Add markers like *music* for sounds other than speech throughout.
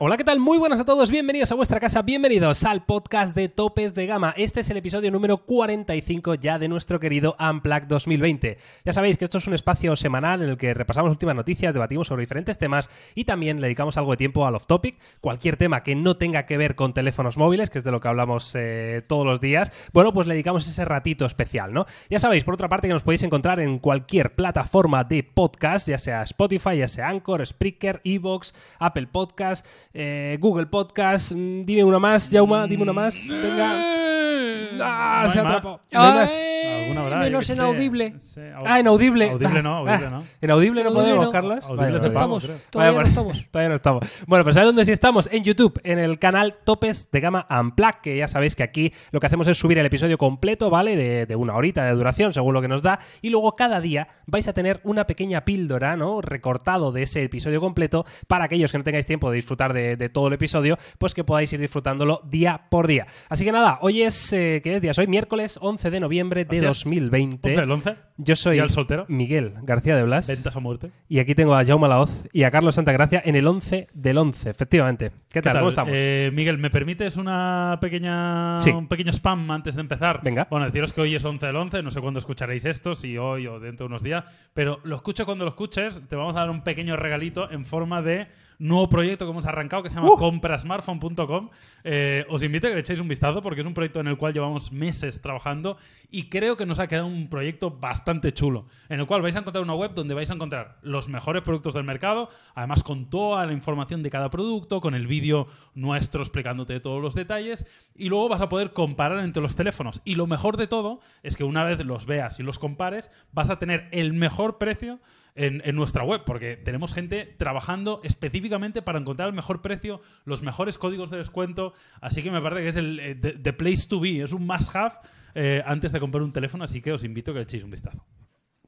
Hola, ¿qué tal? Muy buenas a todos, bienvenidos a vuestra casa, bienvenidos al podcast de Topes de Gama. Este es el episodio número 45 ya de nuestro querido Unplugged 2020. Ya sabéis que esto es un espacio semanal en el que repasamos últimas noticias, debatimos sobre diferentes temas y también le dedicamos algo de tiempo al off-topic, cualquier tema que no tenga que ver con teléfonos móviles, que es de lo que hablamos eh, todos los días. Bueno, pues le dedicamos ese ratito especial, ¿no? Ya sabéis, por otra parte, que nos podéis encontrar en cualquier plataforma de podcast, ya sea Spotify, ya sea Anchor, Spreaker, Evox, Apple Podcast eh, Google Podcast. mm, Dime una más, Jauma, dime una más. Venga. Ah, No se atrapó. ¿No hay más? Alguna habrá, menos sé. inaudible. Au- Ah, inaudible. Audible no, Ah, audible ah, no. ¿En audible no Audible podemos, no. Carlos? Audible Vale, no estamos. creo. Todavía Vale, no estamos. Todavía no estamos. Bueno, pues ¿sabes dónde sí estamos? En YouTube, en el canal Topes de Gama Unplugged, que ya sabéis que aquí lo que hacemos es subir el episodio completo, ¿vale? De, de una horita de duración, según lo que nos da. Y luego cada día vais a tener una pequeña píldora, ¿no? Recortado de ese episodio completo para aquellos que no tengáis tiempo de disfrutar de, de todo el episodio, pues que podáis ir disfrutándolo día por día. Así que nada, hoy es, eh, ¿qué es día? Hoy miércoles 11 de noviembre de Así es. 2020. 11, el 11. Yo soy ¿Y al soltero? Miguel García de Blas. Ventas a muerte. Y aquí tengo a Jaume Laoz y a Carlos Santagracia en el 11 del 11, efectivamente. ¿Qué tal? ¿Cómo estamos? Eh, Miguel, ¿me permites una pequeña, Sí. un pequeño spam antes de empezar? Venga. Bueno, deciros que hoy es 11 del 11, no sé cuándo escucharéis esto, si hoy o dentro de unos días, pero lo escucho cuando lo escuches, te vamos a dar un pequeño regalito en forma de nuevo proyecto que hemos arrancado que se llama Uh. comprasmartphone.com. Eh, os invito a que le echéis un vistazo porque es un proyecto en el cual llevamos meses trabajando y creo que nos ha quedado un proyecto bastante chulo, en el cual vais a encontrar una web donde vais a encontrar los mejores productos del mercado, además con toda la información de cada producto, con el vídeo nuestro explicándote todos los detalles y luego vas a poder comparar entre los teléfonos. Y lo mejor de todo es que una vez los veas y los compares, vas a tener el mejor precio en, nuestra web, porque tenemos gente trabajando específicamente para encontrar el mejor precio, los mejores códigos de descuento, así que me parece que es el eh, the, the place to be, es un must have eh, antes de comprar un teléfono, así que os invito a que le echéis un vistazo.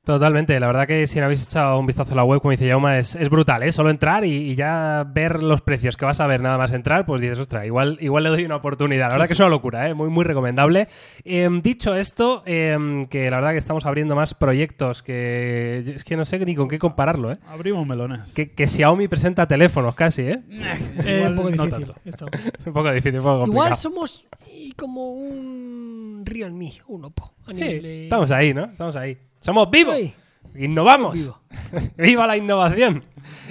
Totalmente, la verdad que si no habéis echado un vistazo a la web, como dice Jauma, es, es brutal, ¿eh? Solo entrar y, y ya ver los precios que vas a ver nada más entrar, pues dices, ostras, igual, igual le doy una oportunidad. La verdad que es una locura, ¿eh? Muy, muy recomendable. Em, dicho esto, em, que la verdad que estamos abriendo más proyectos que es que no sé ni con qué compararlo, ¿eh? Abrimos melones. Que, que Xiaomi presenta teléfonos casi, ¿eh? *laughs* Eh, Igual *laughs* un poco difícil. un poco difícil, un poco complicado. Igual somos y como un Realme, un Oppo. a Sí, nivel de- estamos ahí, ¿no? Estamos ahí. ¡Somos vivos! Ay, ¡Innovamos! vivo. *laughs* ¡Viva la innovación!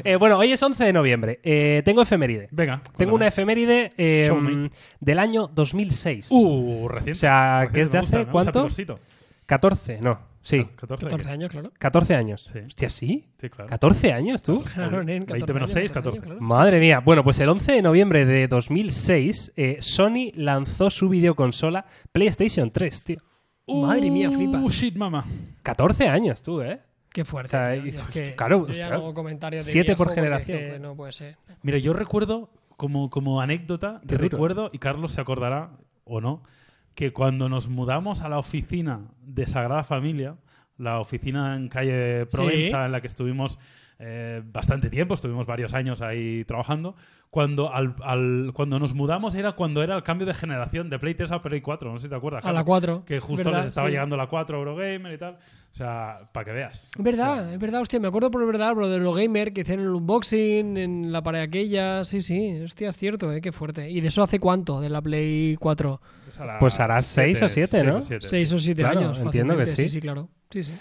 Eh, bueno, hoy es 11 de noviembre. Eh, tengo efeméride. Venga. Tengo una efeméride eh, del año 2006. Uh, recién. o sea, Recién, que es de gusta, hace cuánto? picosito. 14, no. Sí, 14. 14 años, claro. 14 años. Sí. Hostia, ¿sí? Sí, claro. ¿14 años tú? Claro, nen, 20 14 menos años, 6, 14 14. años, claro. Madre mía. Bueno, pues el 11 de noviembre de 2006, eh, Sony lanzó su videoconsola PlayStation 3, tío. Madre mía, flipa. Uh, shit, mama. 14 años tú, ¿eh? Qué fuerte. O sea, tío. es- Yo es que claro, yo ya hago comentarios de Siete por generación, es que claro. no puede ser. Mira, yo recuerdo, como, como anécdota, te recuerdo, y Carlos se acordará o no, que cuando nos mudamos a la oficina de Sagrada Familia, la oficina en calle Provenza, en la que estuvimos eh, bastante tiempo, estuvimos varios años ahí trabajando, cuando, al, al- cuando nos mudamos era cuando era el cambio de generación de Play 3 a Play 4, no sé si te acuerdas. A la Carlos, 4. Que justo ¿verdad? les estaba Sí. llegando la 4 Eurogamer y tal. O sea, para que veas. Es verdad, O sea, es verdad, hostia, me acuerdo por verdad, bro, de los gamer que hicieron el unboxing en la pared aquella, sí, sí, hostia, es cierto, eh, qué fuerte. ¿Y de eso hace cuánto, de la Play 4? pues hará Pues hará seis o siete, ¿no? siete, Seis sí. o siete Claro, años. entiendo que sí. Sí, sí, claro. Sí, sí.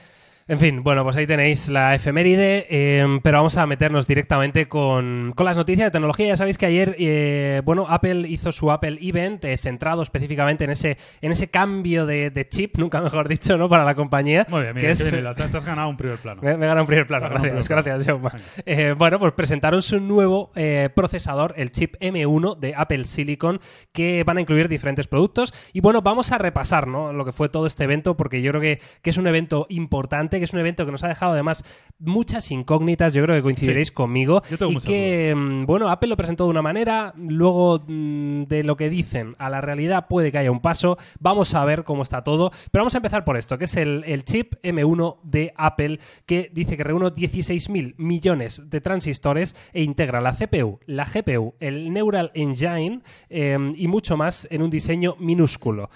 En fin, bueno, pues ahí tenéis la efeméride, eh, pero vamos a meternos directamente con, con las noticias de tecnología. Ya sabéis que ayer, eh, bueno, Apple hizo su Apple Event eh, centrado específicamente en ese, en ese cambio de, de chip, *laughs* nunca mejor dicho, ¿no? Para la compañía. Muy bien, que mira, es- bien hilado. te, has ganado un primer plano. Me, me gana un primer plano, ganado gracias, primer gracias, plano. Jaume. Eh, bueno, pues presentaron su nuevo eh, procesador, el chip M1 de Apple Silicon, que van a incluir diferentes productos. Y bueno, vamos a repasar ¿no? lo que fue todo este evento, porque yo creo que, que es un evento importante, que es un evento que nos ha dejado además muchas incógnitas, yo creo que coincidiréis Sí. conmigo. Yo tengo y que, mm, bueno, Apple lo presentó de una manera, luego mm, de lo que dicen a la realidad puede que haya un paso. Vamos a ver cómo está todo. Pero vamos a empezar por esto, que es el, el chip M1 de Apple, que dice que reúne 16.000 millones de transistores e integra la CPU, la GPU, el Neural Engine eh, y mucho más en un diseño minúsculo.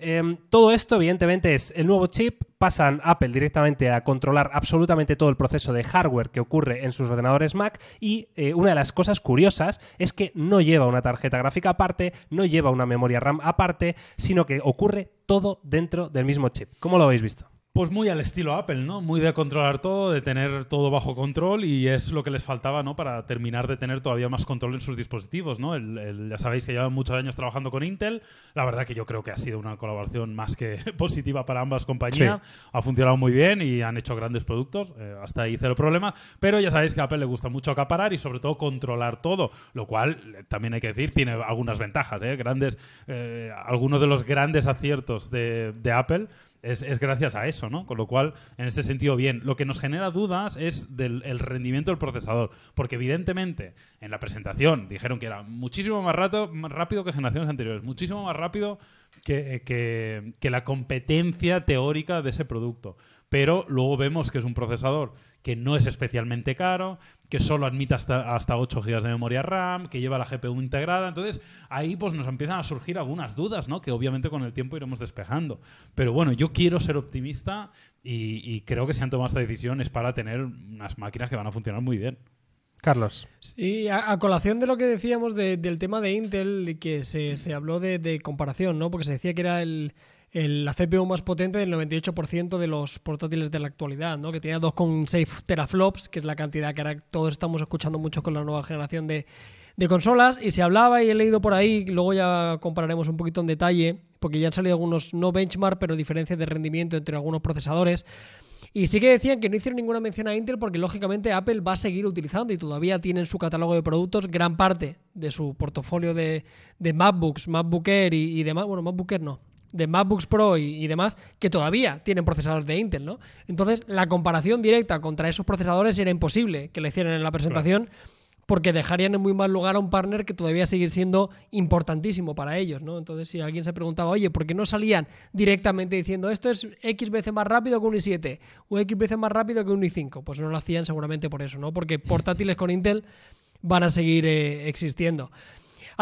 Em, todo esto, evidentemente, es el nuevo chip. Pasan Apple directamente a controlar absolutamente todo el proceso de hardware que ocurre en sus ordenadores Mac. Y eh, una de las cosas curiosas es que no lleva una tarjeta gráfica aparte, no lleva una memoria RAM aparte, sino que ocurre todo dentro del mismo chip. ¿Cómo lo habéis visto? Pues muy al estilo Apple, ¿no? Muy de controlar todo, de tener todo bajo control y es lo que les faltaba, ¿no? Para terminar de tener todavía más control en sus dispositivos, ¿no? ya sabéis que llevan muchos años trabajando con Intel. La verdad que yo creo que ha sido una colaboración más que *laughs* positiva para ambas compañías. Ha funcionado muy bien y han hecho grandes productos. Eh, hasta ahí cero problema. Pero ya sabéis que a Apple le gusta mucho acaparar y sobre todo controlar todo, lo cual eh, también hay que decir tiene algunas ventajas, ¿eh? Grandes, eh, algunos de los grandes aciertos de, de Apple es, gracias a eso, ¿no? Con lo cual, en este sentido, bien. Lo que nos genera dudas es del el rendimiento del procesador, porque evidentemente en la presentación dijeron que era muchísimo más, rato, más rápido que generaciones anteriores, muchísimo más rápido que, que la competencia teórica de ese producto pero luego vemos que es un procesador que no es especialmente caro, que solo admite hasta, hasta 8 GB de memoria RAM, que lleva la GPU integrada. Entonces, ahí pues nos empiezan a surgir algunas dudas, ¿no? Que obviamente con el tiempo iremos despejando. Pero bueno, yo quiero ser optimista y, creo que si han tomado esta decisión es para tener unas máquinas que van a funcionar muy bien. Carlos. Sí, a, colación de lo que decíamos del tema de Intel, que se, se habló de, de, comparación, ¿no? Porque se decía que era el, la CPU más potente del 98% de los portátiles de la actualidad, ¿no? que tenía 2,6 teraflops, que es la cantidad que ahora todos estamos escuchando mucho con la nueva generación de, consolas, y se hablaba y he leído por ahí, luego ya compararemos un poquito en detalle, porque ya han salido algunos, no benchmark, pero diferencias de rendimiento entre algunos procesadores. Y sí que decían que no hicieron ninguna mención a Intel porque lógicamente Apple va a seguir utilizando y todavía tiene en su catálogo de productos gran parte de su portafolio de, de MacBooks, MacBook Air y, y demás. Bueno, MacBook Air no, de MacBooks Pro y, demás que todavía tienen procesadores de Intel, ¿no? Entonces, la comparación directa contra esos procesadores era imposible que le hicieran en la presentación porque dejarían en muy mal lugar a un partner que todavía sigue siendo importantísimo para ellos, ¿no? Entonces, si alguien se preguntaba, oye, ¿por qué no salían directamente diciendo esto es X veces más rápido que un i7 o X veces más rápido que un i5? Pues no lo hacían seguramente por eso, ¿no? Porque portátiles con Intel van a seguir eh, existiendo.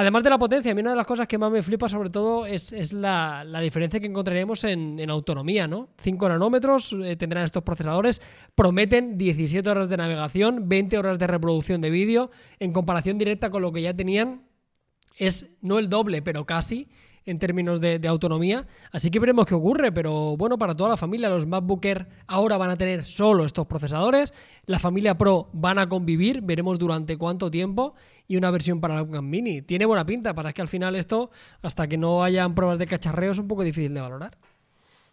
Además de la potencia, a mí una de las cosas que más me flipa sobre todo es, la, diferencia que encontraremos en, autonomía, ¿no? 5 nanómetros eh, tendrán estos procesadores, prometen 17 horas de navegación, 20 horas de reproducción de vídeo, en comparación directa con lo que ya tenían, es no el doble, pero casi, en términos de, autonomía. Así que veremos qué ocurre, pero bueno, para toda la familia, los MacBook Air ahora van a tener solo estos procesadores, la familia Pro van a convivir, veremos durante cuánto tiempo, y una versión para el Mini. Tiene buena pinta, para que al final esto, hasta que no hayan pruebas de cacharreo, es un poco difícil de valorar.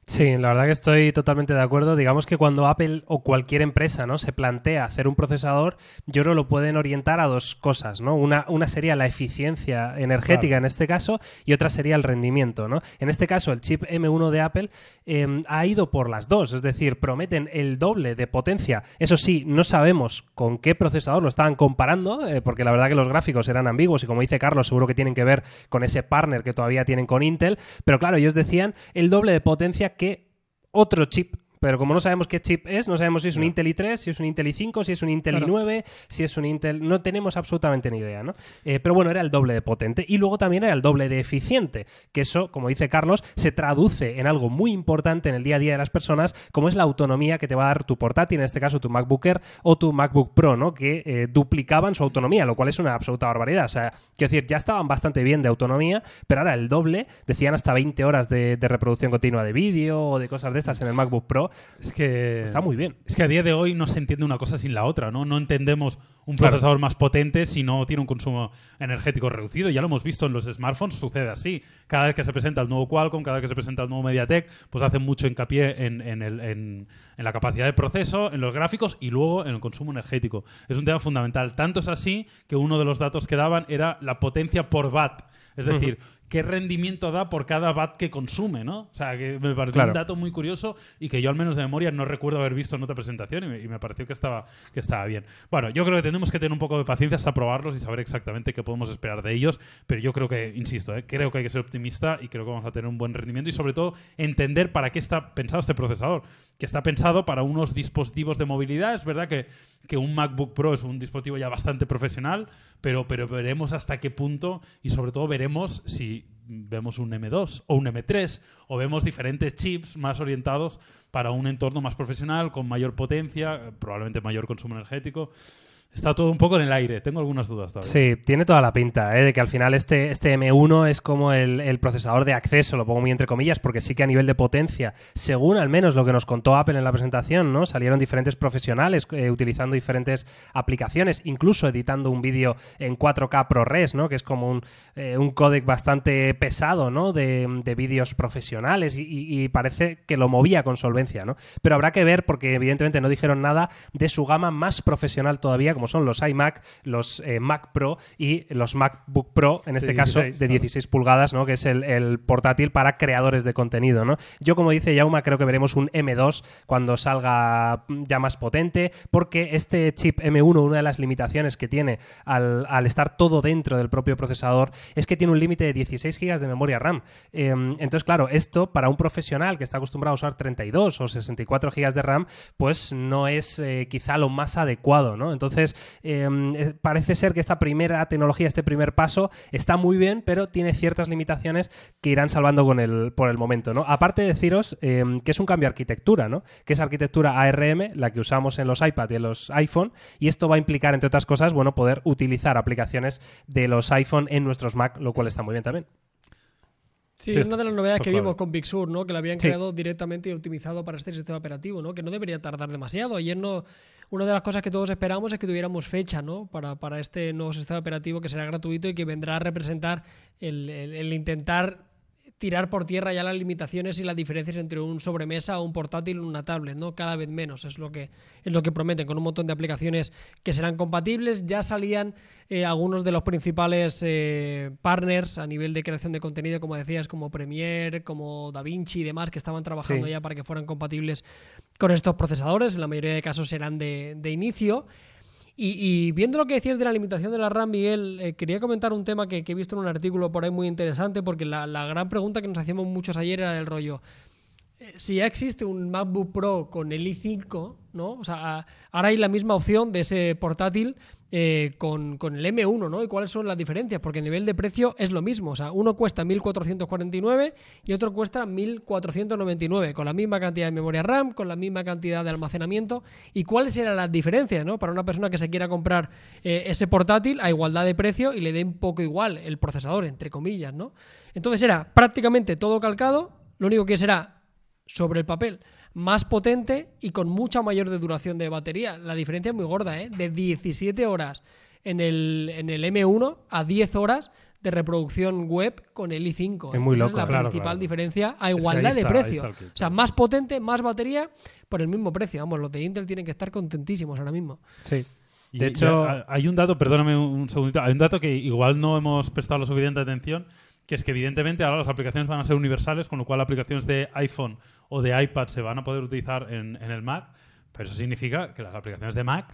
Sí, la verdad que estoy totalmente de acuerdo. Digamos que cuando Apple o cualquier empresa ¿no? se plantea hacer un procesador, yo creo que lo pueden orientar a dos cosas. ¿no? Una, una sería la eficiencia energética en este caso y otra sería el rendimiento. ¿no? En este caso, el chip M1 de Apple em, ha ido por las dos, es decir, prometen el doble de potencia. Eso sí, no sabemos con qué procesador lo estaban comparando, eh, porque la verdad que los gráficos eran ambiguos y como dice Carlos, seguro que tienen que ver con ese partner que todavía tienen con Intel. Pero claro, ellos decían el doble de potencia que otro chip pero como no sabemos qué chip es, no sabemos si es un Intel i3, si es un Intel i5, si es un Intel i9, si es un Intel... No tenemos absolutamente ni idea, ¿no? Eh, pero bueno, era el doble de potente. Y luego también era el doble de eficiente, que eso, como dice Carlos, se traduce en algo muy importante en el día a día de las personas, como es la autonomía que te va a dar tu portátil, en este caso tu MacBook Air o tu MacBook Pro, ¿no? Que eh, duplicaban su autonomía, lo cual es una absoluta barbaridad. O sea, quiero decir, ya estaban bastante bien de autonomía, pero ahora el doble, decían hasta 20 horas de, de reproducción continua de vídeo o de cosas de estas en el MacBook Pro. Es que. Está muy bien. Es que a día de hoy no se entiende una cosa sin la otra, ¿no? No entendemos un procesador más potente si no tiene un consumo energético reducido. Ya lo hemos visto en los smartphones, sucede así. Cada vez que se presenta el nuevo Qualcomm, cada vez que se presenta el nuevo MediaTek, pues hacen mucho hincapié en, en, el, en, la capacidad de proceso, en los gráficos y luego en el consumo energético. Es un tema fundamental. Tanto es así que uno de los datos que daban era la potencia por watt. Es decir, qué rendimiento da por cada watt que consume, ¿no? O sea, que me pareció un dato muy curioso y que yo al menos de memoria no recuerdo haber visto en otra presentación y me, pareció que estaba, que estaba bien. Bueno, yo creo que tenemos que tener un poco de paciencia hasta probarlos y saber exactamente qué podemos esperar de ellos, pero yo creo que, insisto, ¿eh? creo que hay que ser optimista y creo que vamos a tener un buen rendimiento y sobre todo entender para qué está pensado este procesador, que está pensado para unos dispositivos de movilidad. Es verdad que, que un MacBook Pro es un dispositivo ya bastante profesional, pero, pero veremos hasta qué punto y sobre todo veremos si vemos un M2 o un M3 o vemos diferentes chips más orientados para un entorno más profesional, con mayor potencia, probablemente mayor consumo energético. Está todo un poco en el aire. Tengo algunas dudas todavía. Sí, tiene toda la pinta, ¿eh? de que al final este, este M1 es como el, el procesador de acceso, lo pongo muy entre comillas, porque sí que a nivel de potencia, según al menos lo que nos contó Apple en la presentación, ¿no? Salieron diferentes profesionales eh, utilizando diferentes aplicaciones, incluso editando un vídeo en 4K ProRes, ¿no? Que es como un, eh, un códec bastante pesado, ¿no? De, de vídeos profesionales y parece que lo movía con solvencia, ¿no? Pero habrá que ver porque evidentemente no dijeron nada de su gama más profesional todavía, como son los iMac, los eh, Mac Pro y los MacBook Pro, en este De caso 16, de claro. 16 pulgadas, ¿no? Que es el, el portátil para creadores de contenido, ¿no? Yo, como dice Yauma, creo que veremos un M2 cuando salga mm, ya más potente, porque este chip M1, una de las limitaciones que tiene al, al estar todo dentro del propio procesador, es que tiene un límite de 16 GB de memoria RAM. Eh, entonces, claro, esto para un profesional que está acostumbrado a usar 32 o 64 GB de RAM, pues no es eh, quizá lo más adecuado, ¿no? Entonces, eh, eh, parece ser que esta primera tecnología, este primer paso, está muy bien, pero tiene ciertas limitaciones que irán salvando con el, por el momento, ¿no? Aparte de deciros eh, que es un cambio de arquitectura, ¿no? Que es arquitectura ARM, la que usamos en los iPad y en los iPhone, y esto va a implicar, entre otras cosas, bueno, poder utilizar aplicaciones de los iPhone en nuestros Mac, lo cual está muy bien también. Sí, Sí, es una de las novedades pues que claro. vimos con Big Sur, ¿no? Que lo habían Sí. creado directamente y optimizado para este sistema operativo, ¿no? Que no debería tardar demasiado. Ayer no. Una de las cosas que todos esperamos es que tuviéramos fecha, ¿no? Para, para este nuevo sistema operativo que será gratuito y que vendrá a representar el, el- el intentar tirar por tierra ya las limitaciones y las diferencias entre un sobremesa o un portátil o una tablet, ¿no? Cada vez menos es lo que es lo que prometen con un montón de aplicaciones que serán compatibles. Ya salían eh, algunos de los principales eh, partners a nivel de creación de contenido, como decías, como Premiere, como DaVinci y demás, que estaban trabajando Sí. ya para que fueran compatibles con estos procesadores. En la mayoría de casos serán de, de inicio. Y, y viendo lo que decías de la limitación de la RAM, Miguel, eh, quería comentar un tema que, he visto en un artículo por ahí muy interesante, porque la, la gran pregunta que nos hacíamos muchos ayer era el rollo. eh, Si ya existe un MacBook Pro con el i5, ¿no? O sea, ahora hay la misma opción de ese portátil eh, con, el M1, ¿no? ¿Y cuáles son las diferencias? Porque el nivel de precio es lo mismo. O sea, uno cuesta 1.449 y otro cuesta 1.499, con la misma cantidad de memoria RAM, con la misma cantidad de almacenamiento. ¿Y cuáles eran las diferencias, ¿no? Para una persona que se quiera comprar eh, ese portátil a igualdad de precio y le dé un poco igual el procesador, entre comillas, ¿no? Entonces era prácticamente todo calcado, lo único que será sobre el papel más potente y con mucha mayor de duración de batería. La diferencia es muy gorda, ¿eh? De 17 horas en el, en el M1 a 10 horas de reproducción web con el i5. Es muy Esa loco, es la claro, principal claro. diferencia a igualdad de está, precio. O sea, más potente, más batería por el mismo precio. Vamos, los de Intel tienen que estar contentísimos ahora mismo. Sí. De hecho- ha- hay un dato, perdóname un un segundito, hay un dato que igual no hemos prestado la suficiente atención, que es que evidentemente ahora las aplicaciones van a ser universales, con lo cual aplicaciones de iPhone o de iPad se van a poder utilizar en, en el Mac, pero eso significa que las aplicaciones de Mac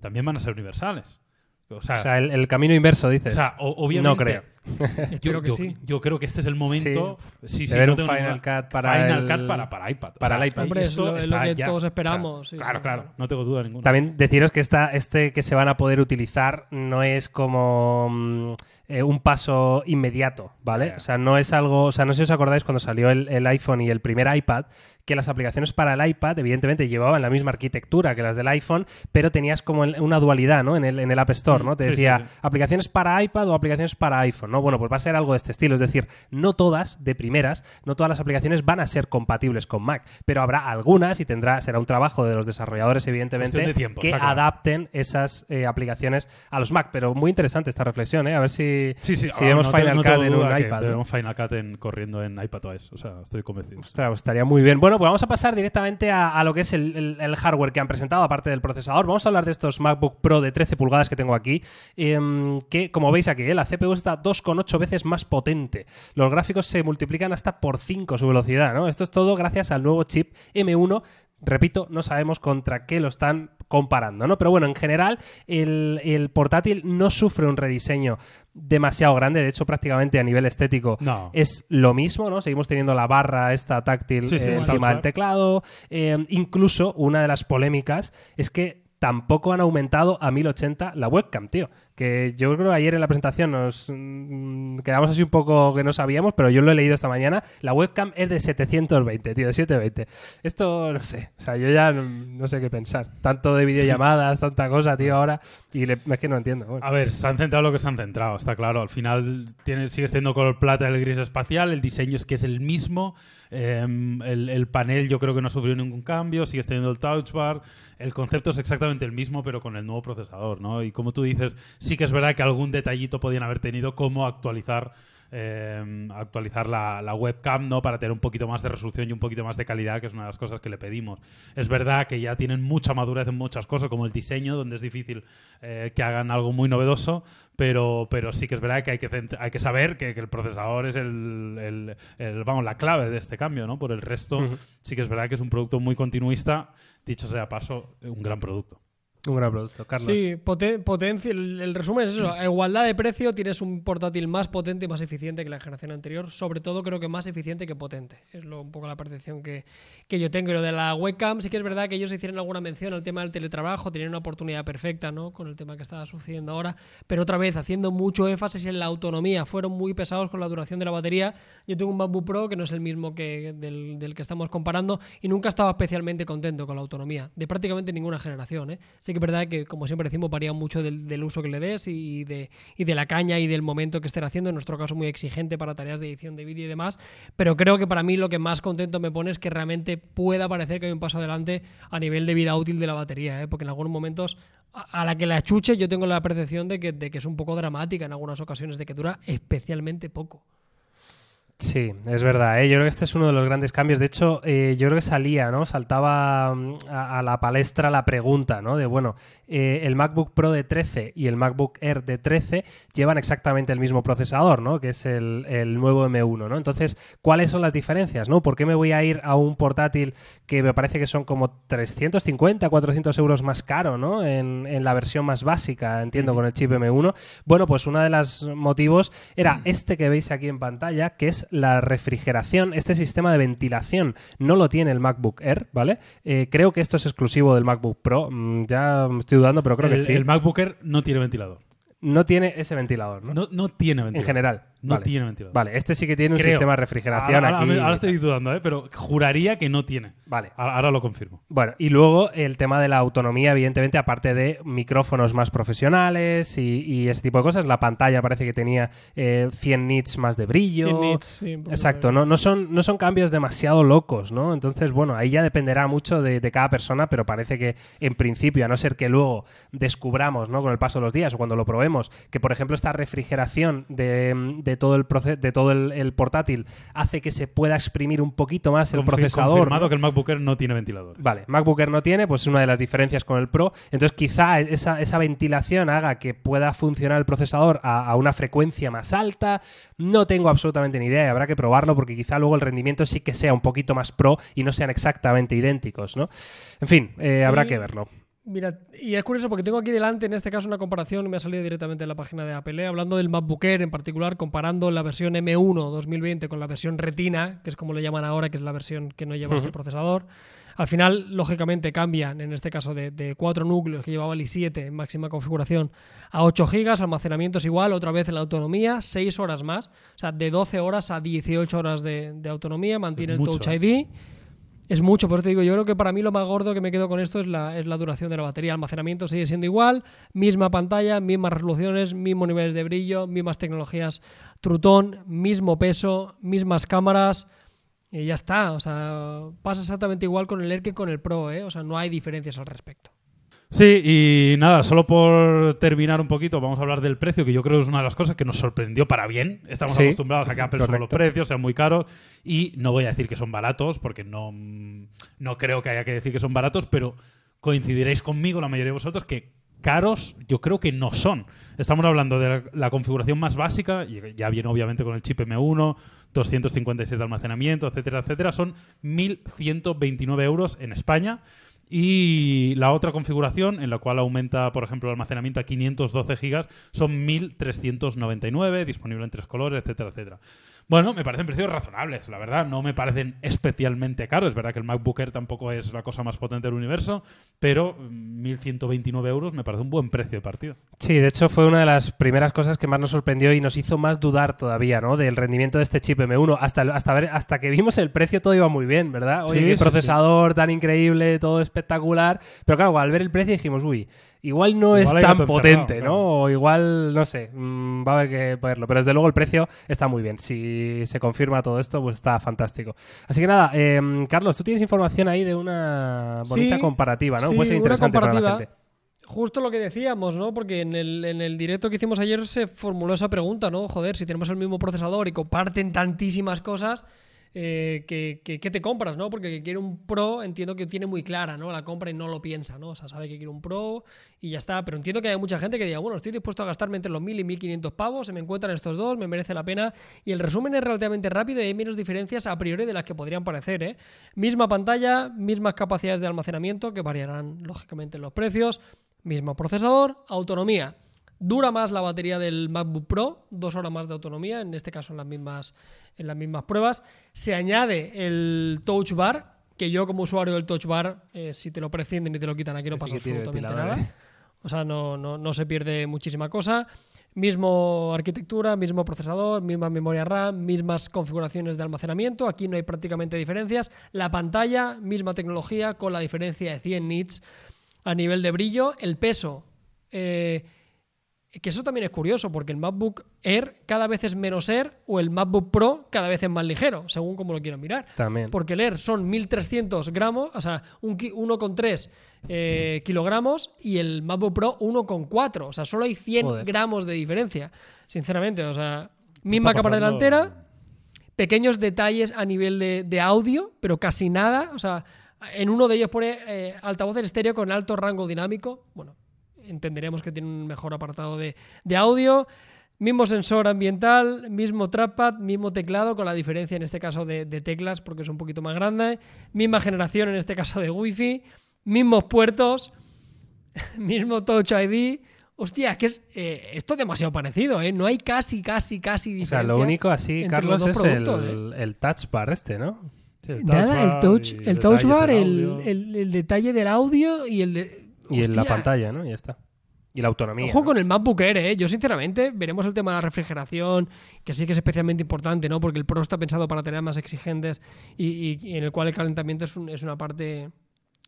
también van a ser universales. O sea, O sea, el, el camino inverso, dices. o sea, o- obviamente... No creo. Espero *laughs* yo, que yo- sí. yo creo que este es el momento. Sí, sí, de ver no un Final Cut para Final el- Cut para, para iPad. para el iPad. Hombre, esto lo- es lo que ya. todos O sea, esperamos, claro, claro, no tengo duda ninguna. También deciros que esta, este que se van a poder utilizar no es como mm, eh, un paso inmediato, ¿vale? O sea, no es algo. O sea, no sé si os acordáis cuando salió el, el iPhone y el primer iPad, que las aplicaciones para el iPad, evidentemente, llevaban la misma arquitectura que las del iPhone, pero tenías como una dualidad, ¿no? En el, en el App Store, ¿no? Mm, Te sí, decía aplicaciones para iPad o aplicaciones para iPhone, ¿no? Bueno, pues va a ser algo de este estilo. Es decir, no todas, de primeras, no todas las aplicaciones van a ser compatibles con Mac, pero habrá algunas y tendrá, será un trabajo de los desarrolladores, evidentemente, Cuestión de tiempo, que claro. adapten esas eh, aplicaciones a los Mac. Pero muy interesante esta reflexión, ¿eh? A ver si, Sí, sí, si ah, vemos no Final no Cut en un iPad. ¿no? Veremos Final Cut en- corriendo en iPadOS. O sea, estoy convencido. Ostras, pues estaría muy bien. Bueno, pues vamos a pasar directamente a, a lo que es el, el- el hardware que han presentado, aparte del procesador. Vamos a hablar de estos MacBook Pro de 13 pulgadas que tengo aquí, em, que como veis aquí, eh, la CPU está 2,8 veces más potente. Los gráficos se multiplican hasta por 5 su velocidad, ¿no? Esto es todo gracias al nuevo chip M1 Repito, no sabemos contra qué lo están comparando, ¿no? Pero bueno, en general, el, el portátil no sufre un rediseño demasiado grande. De hecho, prácticamente a nivel estético No. es lo mismo, ¿no? Seguimos teniendo la barra esta táctil Sí, sí, eh, encima del teclado. Eh, incluso una de las polémicas es que tampoco han aumentado a 1080 la webcam, tío. Que yo creo que ayer en la presentación nos mm, quedamos así un poco que no sabíamos, pero yo lo he leído esta mañana. La webcam es de 720, tío, de 720. Esto no sé, o sea, yo ya no, no sé qué pensar. Tanto de videollamadas, tanta cosa, tío, ahora, y le- es que no entiendo. bueno. A ver, se han centrado lo que se han centrado, está claro. Al final tiene, sigue siendo color plata el gris espacial, el diseño es que es el mismo, eh, el, el panel yo creo que no ha sufrido ningún cambio, sigue teniendo el touch bar, el concepto es exactamente el mismo pero con el nuevo procesador, ¿no? Y como tú dices, sí que es verdad que algún detallito podían haber tenido como actualizar eh, actualizar la, la webcam ¿no? para tener un poquito más de resolución y un poquito más de calidad, que es una de las cosas que le pedimos. Es verdad que ya tienen mucha madurez en muchas cosas, como el diseño, donde es difícil eh, que hagan algo muy novedoso, pero, pero sí que es verdad que hay que, hay que saber que, que el procesador es el, el- el- vamos, la clave de este cambio. ¿no? Por el resto, sí que es verdad que es un producto muy continuista, dicho sea paso, un gran producto. Un gran producto, Carlos. Sí, poten- potencia. El, resumen es eso. A igualdad de precio tienes un portátil más potente y más eficiente que la generación anterior. Sobre todo creo que más eficiente que potente. Es lo, un poco la percepción que, que yo tengo. Y lo de la webcam, sí que es verdad que ellos hicieron alguna mención al tema del teletrabajo. Tenían una oportunidad perfecta, ¿no? Con el tema que estaba sucediendo ahora. Pero otra vez, haciendo mucho énfasis en la autonomía. Fueron muy pesados con la duración de la batería. Yo tengo un MacBook Pro que no es el mismo que del, del que estamos comparando. Y nunca estaba especialmente contento con la autonomía. De prácticamente ninguna generación, ¿eh? Sí que es verdad que, como siempre decimos, varía mucho del, uso que le des y de, y de la caña y del momento que estén haciendo. En nuestro caso, muy exigente para tareas de edición de vídeo y demás. Pero creo que para mí lo que más contento me pone es que realmente pueda parecer que hay un paso adelante a nivel de vida útil de la batería. ¿eh? Porque en algunos momentos, a, la que la chuche, yo tengo la percepción de que es un poco dramática en algunas ocasiones, de que dura especialmente poco. Sí, es verdad. ¿eh? Yo creo que este es uno de los grandes cambios. De hecho, eh, yo creo que salía, ¿no? Saltaba mm, a, a la palestra la pregunta, ¿no? De, bueno, eh, el MacBook Pro de 13 y el MacBook Air de 13 llevan exactamente el mismo procesador, ¿no? Que es el, el nuevo M1, ¿no? Entonces, ¿cuáles son las diferencias, ¿no? ¿Por qué me voy a ir a un portátil que me parece que son como 350, 400 euros más caro, ¿no? En, en la versión más básica, entiendo, con el chip M1. Bueno, pues uno de los motivos era este que veis aquí en pantalla, que es la refrigeración, este sistema de ventilación no lo tiene el MacBook Air, ¿vale? Eh, creo que esto es exclusivo del MacBook Pro, Mm, ya estoy dudando, pero creo el, que sí. el MacBook Air no tiene ventilador. no tiene ese ventilador, ¿no? No, no tiene ventilador. en general. No vale. tiene ventilador. Vale, este sí que tiene un sistema de refrigeración ahora, aquí. ahora- ahora estoy dudando, ¿eh? pero juraría que no tiene. Vale. Ahora, ahora lo confirmo. Bueno, y luego el tema de la autonomía, evidentemente, aparte de micrófonos más profesionales y, y ese tipo de cosas. La pantalla parece que tenía eh, 100 nits más de brillo. 100 nits, sí, Exacto, no, no, son, no son cambios demasiado locos, ¿no? Entonces, bueno, ahí ya dependerá mucho de, de cada persona, pero parece que en principio, a no ser que luego descubramos, ¿no? Con el paso de los días o cuando lo probemos, que por ejemplo esta refrigeración de, de todo el de todo el, el portátil hace que se pueda exprimir un poquito más el procesador. Confirmado ¿no? que el MacBook Air no tiene ventilador. Vale, MacBook Air no tiene, pues es una de las diferencias con el Pro. Entonces, quizá esa, esa ventilación haga que pueda funcionar el procesador a, a una frecuencia más alta. No tengo absolutamente ni idea y habrá que probarlo porque quizá luego el rendimiento sí que sea un poquito más pro y no sean exactamente idénticos, ¿no? En fin, eh, Sí. habrá que verlo. Mira, y es curioso porque tengo aquí delante, en este caso, una comparación, me ha salido directamente de la página de Apple, ¿eh? hablando del MacBook Air en particular, comparando la versión M1 2020 con la versión Retina, que es como le llaman ahora, que es la versión que no lleva este procesador. Al final, lógicamente, cambian, en este caso, de, de 4 núcleos que llevaba el i7 en máxima configuración a 8 GB, almacenamiento es igual, otra vez la autonomía, 6 horas más, o sea, de 12 horas a 18 horas de, de autonomía, mantiene el Touch ¿eh? ID. Es mucho, por eso te digo, yo creo que para mí lo más gordo que me quedo con esto es la, es la duración de la batería. Almacenamiento sigue siendo igual, misma pantalla, mismas resoluciones, mismos niveles de brillo, mismas tecnologías Trutón, mismo peso, mismas cámaras. Y ya está, o sea, pasa exactamente igual con el Air que con el Pro, ¿eh? O sea, no hay diferencias al respecto. Sí, y nada, solo por terminar un poquito, vamos a hablar del precio, que yo creo que es una de las cosas que nos sorprendió para bien. Estamos Sí, acostumbrados a que Apple suba los correcto. precios, sean muy caros, y no voy a decir que son baratos, porque no, no creo que haya que decir que son baratos, pero coincidiréis conmigo, la mayoría de vosotros, que caros yo creo que no son. Estamos hablando de la, la configuración más básica, y ya viene obviamente con el chip M1, 256 de almacenamiento, etcétera, etcétera, son 1.129 euros en España. Y la otra configuración, en la cual aumenta, por ejemplo, el almacenamiento a 512 gigas, son 1.399, disponible en tres colores, etcétera, etcétera. Bueno, me parecen precios razonables, la verdad. No me parecen especialmente caros. Es verdad que el MacBook Air tampoco es la cosa más potente del universo, pero 1.129 euros me parece un buen precio de partido. Sí, de hecho fue una de las primeras cosas que más nos sorprendió y nos hizo más dudar todavía, ¿no? Del rendimiento de este chip M1. Hasta, hasta, ver, hasta que vimos el precio todo iba muy bien, ¿verdad? Oye, Sí, qué sí, procesador tan increíble, todo espectacular. Pero claro, al ver el precio dijimos, uy, igual no Igual es tan potente, ¿no? O igual, no sé, mm, va a haber que verlo. Pero desde luego el precio está muy bien. Si se confirma todo esto, pues está fantástico. Así que nada, eh, Carlos, tú tienes información ahí de una bonita Sí, comparativa, ¿no? sí, Puede ser una interesante para la gente. Justo lo que decíamos, ¿no? Porque en el, en el directo que hicimos ayer se formuló esa pregunta, ¿no? Joder, si tenemos el mismo procesador y comparten tantísimas cosas, eh, ¿qué, qué- qué te compras, no? Porque que quiere un Pro entiendo que tiene muy clara, ¿no? La compra y no lo piensa, ¿no? O sea, sabe que quiere un Pro y ya está. Pero entiendo que hay mucha gente que diga, bueno, estoy dispuesto a gastarme entre los 1000 y 1500 pavos, se me encuentran estos dos, me merece la pena. Y el resumen es relativamente rápido y hay menos diferencias a priori de las que podrían parecer, ¿eh? Misma pantalla, mismas capacidades de almacenamiento que variarán lógicamente en los precios, mismo procesador, autonomía. Dura más la batería del MacBook Pro, dos horas más de autonomía, en este caso en las mismas, en las mismas pruebas. Se añade el Touch Bar, que yo como usuario del Touch Bar, eh, si te lo prescinden y te lo quitan aquí no pasa absolutamente nada. ¿eh? O sea, no, no, no se pierde muchísima cosa. Mismo arquitectura, mismo procesador, misma memoria RAM, mismas configuraciones de almacenamiento. Aquí no hay prácticamente diferencias. La pantalla, misma tecnología, con la diferencia de 100 nits a nivel de brillo. El peso, eh, que eso también es curioso, porque el MacBook Air cada vez es menos Air o el MacBook Pro cada vez es más ligero, según como lo quieran mirar. También. Porque el Air son 1300 gramos, o sea, un ki- 1,3 eh, kilogramos y el MacBook Pro 1,4. O sea, solo hay 100 Joder. gramos de diferencia, sinceramente. O sea, misma cámara delantera, pequeños detalles a nivel de, de audio, pero casi nada. O sea, en uno de ellos pone eh, altavoces estéreo con alto rango dinámico. Bueno, entenderemos que tiene un mejor apartado de, de audio. Mismo sensor ambiental, mismo trackpad, mismo teclado, con la diferencia en este caso de, de teclas, porque es un poquito más grande. Misma generación en este caso de Wi-Fi. Mismos puertos. *laughs* mismo Touch ID. Hostia, que es eh, esto es demasiado parecido, ¿eh? No hay casi, casi, casi O diferencia. sea, lo único así, Carlos, los es el, el touch bar este, ¿no? Sí, el Nada, el bar touch, el touch bar, el, audio. el- el detalle del audio y el de. Y en la pantalla, ¿no? Y ya está. Y la autonomía. Ojo ¿no? con el MacBook Air, ¿eh? Yo, sinceramente, veremos el tema de la refrigeración, que sí que es especialmente importante, ¿no? Porque el Pro está pensado para tener más exigentes y, y- y en el cual el calentamiento es, un- es una parte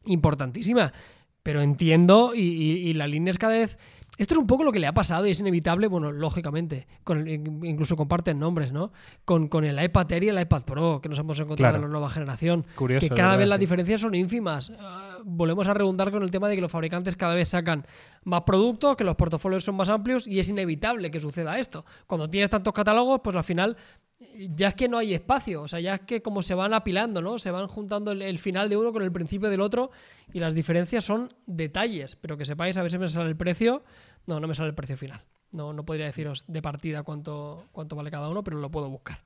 importantísima. Pero entiendo y, y- y la línea es cada vez... Esto es un poco lo que le ha pasado y es inevitable, bueno, lógicamente, con el- incluso comparten nombres, ¿no? Con, con el iPad Air y el iPad Pro, que nos hemos encontrado Claro. en la nueva generación Curioso, que cada vez las diferencias son ínfimas. Ah, volvemos a redundar con el tema de que los fabricantes cada vez sacan más productos, que los portafolios son más amplios y es inevitable que suceda esto. Cuando tienes tantos catálogos, pues al final ya es que no hay espacio, o sea, ya es que como se van apilando, ¿no? Se van juntando el, final de uno con el principio del otro y las diferencias son detalles, pero que sepáis, a ver si me sale el precio. No, no me sale el precio final. No, no podría deciros de partida cuánto, cuánto vale cada uno, pero lo puedo buscar.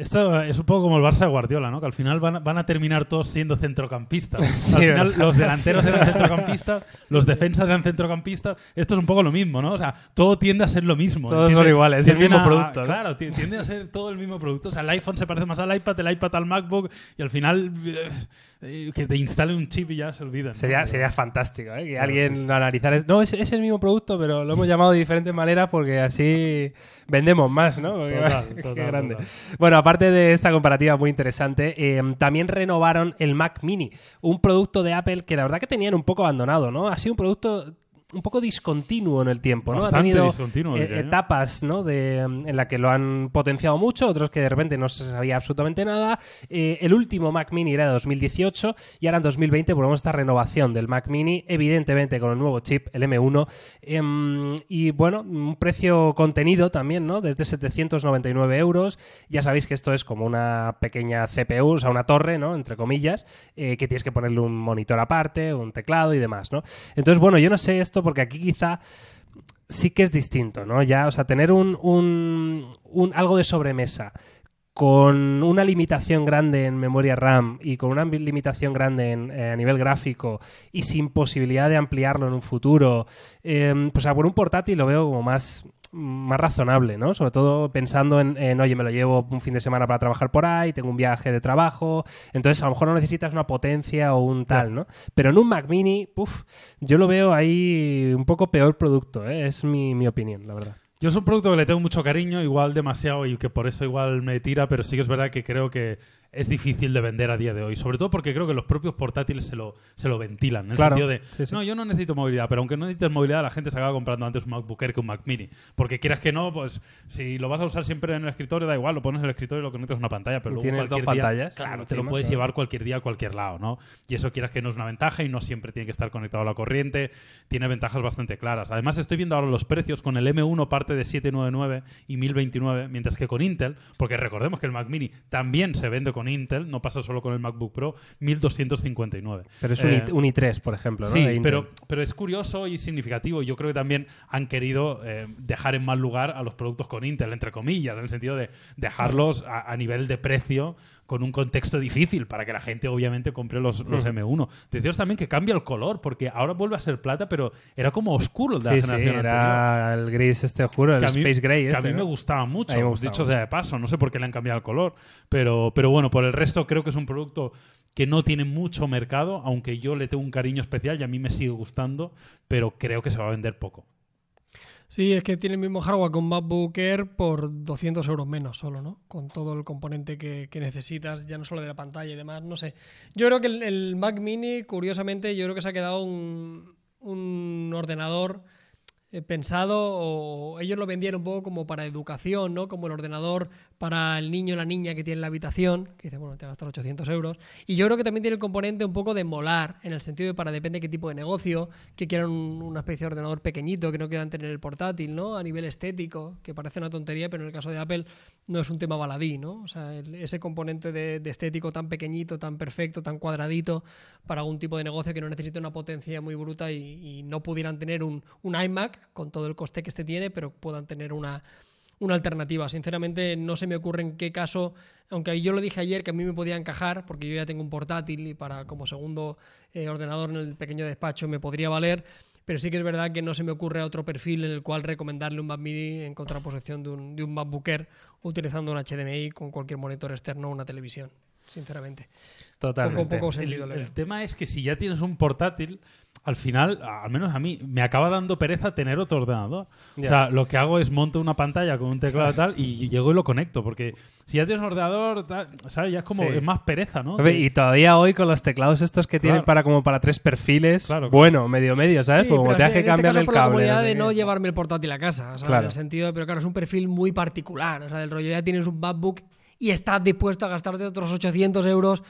Esto es un poco como el Barça de Guardiola, ¿no? Que al final van, a- van a terminar todos siendo centrocampistas. *laughs* Sí, al final los delanteros eran centrocampistas, los defensas eran centrocampistas. Esto es un poco lo mismo, ¿no? O sea, todo tiende a ser lo mismo. Todos Tiende- son iguales, el tienden mismo a- producto, ¿no? Claro, ti- tiende a ser todo el mismo producto. O sea, el iPhone se parece más al iPad, el iPad al MacBook y al final eh, eh, que te instale un chip y ya se olvidan. ¿no? Sería, Pero- sería fantástico, ¿eh? Que Claro, alguien sí, sí. analizara. es- No, es, es el mismo producto, pero lo hemos llamado de diferentes maneras porque así vendemos más, ¿no? Porque- Total, *laughs* qué total, grande. total. Bueno, aparte de esta comparativa muy interesante, eh, también renovaron el Mac Mini, un producto de Apple que la verdad que tenían un poco abandonado, ¿no? Ha sido un producto un poco discontinuo en el tiempo, ¿no? Bastante ha tenido eh, etapas, ¿no? De, mm, en la que lo han potenciado mucho, otros que de repente no se sabía absolutamente nada. Eh, el último Mac Mini era de 2018 y ahora en 2020 volvemos a esta renovación del Mac Mini, evidentemente con el nuevo chip, el M1. Em, y bueno, un precio contenido también, ¿no? Desde 799 euros. Ya sabéis que esto es como una pequeña CPU, o sea, una torre, ¿no? Entre comillas, eh, que tienes que ponerle un monitor aparte, un teclado y demás, ¿no? Entonces, bueno, yo no sé esto porque aquí quizá sí que es distinto, ¿no? Ya, o sea, tener un, algo de sobremesa con una limitación grande en memoria RAM y con una limitación grande en, eh, a nivel gráfico y sin posibilidad de ampliarlo en un futuro, eh, pues por un portátil lo veo como más más razonable, ¿no? Sobre todo pensando en, en, oye, me lo llevo un fin de semana para trabajar por ahí, tengo un viaje de trabajo, entonces a lo mejor no necesitas una potencia o un tal, ¿no? Pero en un Mac Mini, uff, yo lo veo ahí un poco peor producto, ¿eh? es mi, mi opinión, la verdad. Yo es un producto que le tengo mucho cariño, igual demasiado y que por eso igual me tira, pero sí que es verdad que creo que es difícil de vender a día de hoy. Sobre todo porque creo que los propios portátiles se lo, se lo ventilan. En el Claro. sentido de, Sí, sí. no, yo no necesito movilidad, pero aunque no necesites movilidad, la gente se acaba comprando antes un MacBook Air que un Mac Mini. Porque quieras que no, pues si lo vas a usar siempre en el escritorio, da igual, lo pones en el escritorio y lo conectas a una pantalla. Pero luego tienes dos cualquier día- pantallas Claro, te lo puedes claro. llevar cualquier día a cualquier lado, ¿no? Y eso quieras que no es una ventaja y no siempre tiene que estar conectado a la corriente. Tiene ventajas bastante claras. Además, estoy viendo ahora los precios con el M1 parte de 799 y 1029, mientras que con Intel, porque recordemos que el Mac Mini también se vende con Intel, no pasa solo con el MacBook Pro, 1259. Pero es un, Eh, i- un i3, por ejemplo, ¿no? Sí, De pero, pero es curioso y significativo. Yo creo que también han querido eh, dejar en mal lugar a los productos con Intel, entre comillas, en el sentido de dejarlos a, a nivel de precio con un contexto difícil para que la gente obviamente compre los, los M1. Deciros también que cambia el color, porque ahora vuelve a ser plata, pero era como oscuro el de Sí, la sí, generación anterior. era el gris este oscuro, el mí- Space Gray que a este, mí me gustaba mucho, me gustaba dicho sea de paso. No sé por qué le han cambiado el color, pero, pero bueno, por el resto creo que es un producto que no tiene mucho mercado, aunque yo le tengo un cariño especial y a mí me sigue gustando, pero creo que se va a vender poco. Sí, es que tiene el mismo hardware con MacBook Air por 200 euros menos solo, ¿no? Con todo el componente que, necesitas, ya no solo de la pantalla y demás, no sé. Yo creo que el, Mac Mini, curiosamente, yo creo que se ha quedado un, un ordenador eh, pensado, o ellos lo vendieron un poco como para educación, ¿no? Como el ordenador para el niño o la niña que tiene en la habitación, que dice, bueno, te va a gastar 800 euros. Y yo creo que también tiene el componente un poco de molar, en el sentido de para depende de qué tipo de negocio, que quieran un- una especie de ordenador pequeñito, que no quieran tener el portátil, ¿no? A nivel estético, que parece una tontería, pero en el caso de Apple no es un tema baladí, ¿no? O sea, ese componente de, de estético tan pequeñito, tan perfecto, tan cuadradito, para algún tipo de negocio que no necesite una potencia muy bruta y, y no pudieran tener un, un iMac con todo el coste que este tiene, pero puedan tener una, una alternativa. Sinceramente, no se me ocurre en qué caso, aunque yo lo dije ayer que a mí me podía encajar, porque yo ya tengo un portátil y para como segundo eh, ordenador en el pequeño despacho me podría valer, pero sí que es verdad que no se me ocurre otro perfil en el cual recomendarle un Mac Mini en contraposición de un, de un utilizando un HDMI con cualquier monitor externo o una televisión, sinceramente. Totalmente. Poco, sentido el tema es que si ya tienes un portátil, al final, al menos a mí, me acaba dando pereza tener otro ordenador. O Ya. sea, lo que hago es monto una pantalla con un teclado y tal y llego y lo conecto. Porque si ya tienes un ordenador, tal, ¿sabes? Ya es como Sí. es más pereza, ¿no? Que- Y todavía hoy con los teclados estos que tienen Claro. para como para tres perfiles, Claro, claro. bueno, medio medio, ¿sabes? Sí, Pues como pero te hace en este cambiar caso el por la cable. comodidad sé de no llevarme el portátil a casa, o sea, Claro. en el sentido de, pero claro, es un perfil muy particular, o sea, del rollo ya tienes un MacBook y estás dispuesto a gastarte otros 800 euros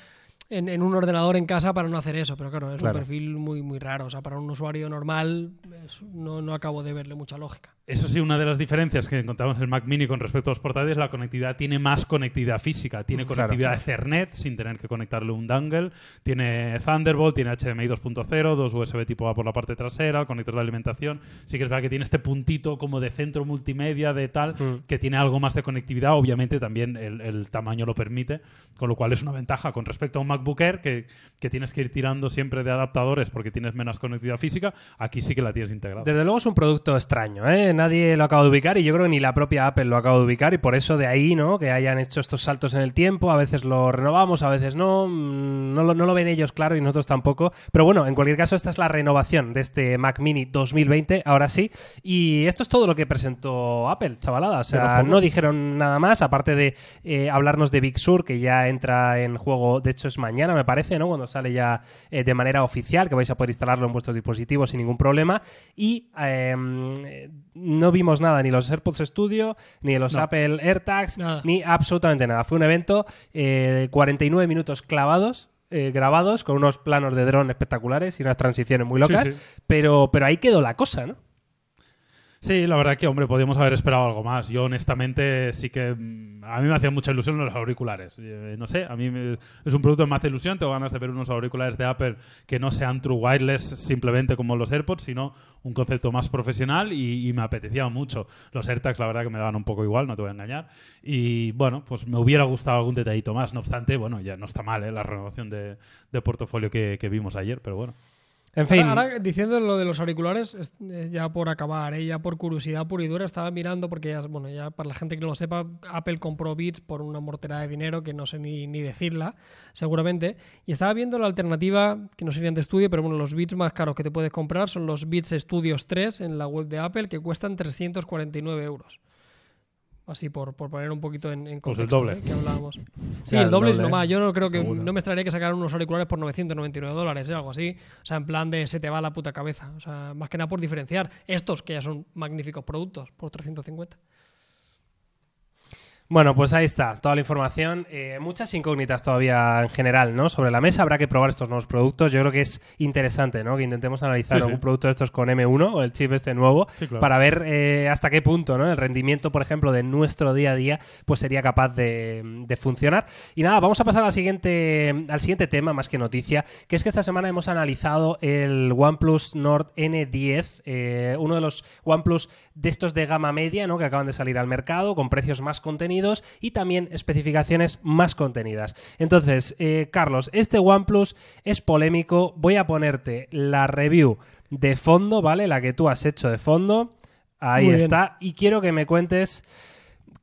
en, en un ordenador en casa para no hacer eso, pero claro, es Claro. un perfil muy, muy raro, o sea, para un usuario normal es- no, no acabo de verle mucha lógica. Eso sí, una de las diferencias que encontramos en el Mac Mini con respecto a los portátiles, la conectividad tiene más conectividad física. Tiene Claro. conectividad Ethernet sin tener que conectarle un dongle. Tiene Thunderbolt, tiene HDMI 2.0, dos USB tipo A por la parte trasera, el conector de alimentación. Sí que es verdad que tiene este puntito como de centro multimedia, de tal, Mm. que tiene algo más de conectividad. Obviamente también el, el tamaño lo permite, con lo cual es una ventaja con respecto a un MacBook Air que, que tienes que ir tirando siempre de adaptadores porque tienes menos conectividad física. Aquí sí que la tienes integrada. Desde luego es un producto extraño, ¿eh? Nadie lo acaba de ubicar y yo creo que ni la propia Apple lo acaba de ubicar y por eso de ahí, ¿no? Que hayan hecho estos saltos en el tiempo, a veces lo renovamos, a veces no, mm, no lo, no lo ven ellos claro y nosotros tampoco. Pero bueno, en cualquier caso esta es la renovación de este Mac Mini 2020, ahora sí. Y esto es todo lo que presentó Apple, chavalada. O sea, no dijeron nada más, aparte de eh, hablarnos de Big Sur, que ya entra en juego, de hecho es mañana, me parece, ¿no? Cuando sale ya eh, de manera oficial, que vais a poder instalarlo en vuestro dispositivo sin ningún problema. Y eh, no vimos nada, ni los AirPods Studio, ni los No. Apple AirTags, Nada. ni absolutamente nada. Fue un evento eh, de 49 minutos clavados. eh, grabados con unos planos de dron espectaculares y unas transiciones muy locas, Sí, sí. Pero, pero ahí quedó la cosa, ¿no? Sí, la verdad que, hombre, podríamos haber esperado algo más. Yo, honestamente, sí que. mm, A mí me hacía mucha ilusión los auriculares. Eh, no sé, a mí me- es un producto que me hace ilusión. Tengo ganas de ver unos auriculares de Apple que no sean true wireless simplemente como los AirPods, sino un concepto más profesional y, y me apetecía mucho. Los AirTags, la verdad, que me daban un poco igual, no te voy a engañar. Y bueno, pues me hubiera gustado algún detallito más. No obstante, bueno, ya no está mal ¿eh? la renovación de, de portafolio que vimos ayer, pero bueno. En fin, Ahora, diciendo lo de los auriculares, es- eh, ya por acabar, eh, ya por curiosidad pura y dura, estaba mirando, porque ya, bueno, ya para la gente que lo sepa, Apple compró Beats por una mortera de dinero que no sé ni, ni decirla, seguramente. Y estaba viendo la alternativa, que no serían de estudio, pero bueno, los Beats más caros que te puedes comprar son los Beats Studios 3 en la web de Apple, que cuestan 349 euros. Así por, por poner un poquito en, en Pues el contexto doble. eh, que hablábamos. *laughs* Sí, el doble el es doble, nomás. Yo no creo que seguro. no me extrañaría que sacaran unos auriculares por 999 dólares, ¿eh? algo así. O sea, en plan de se te va la puta cabeza. O sea, más que nada por diferenciar estos que ya son magníficos productos por 350. Bueno, pues ahí está, toda la información. Eh, muchas incógnitas todavía en general, ¿no? Sobre la mesa habrá que probar estos nuevos productos. Yo creo que es interesante, ¿no? Que intentemos analizar Sí, sí. algún producto de estos con M1 o el chip este nuevo Sí, claro. para ver eh, hasta qué punto, ¿no? El rendimiento, por ejemplo, de nuestro día a día, pues sería capaz de, de funcionar. Y nada, vamos a pasar al siguiente, al siguiente tema, más que noticia, que es que esta semana hemos analizado el OnePlus Nord N10, eh, uno de los OnePlus de estos de gama media, ¿no? Que acaban de salir al mercado con precios más contenidos y también especificaciones más contenidas. Entonces, eh, Carlos, este OnePlus es polémico. Voy a ponerte la review de fondo, ¿vale? La que tú has hecho de fondo. Ahí Muy bien. está. Y quiero que me cuentes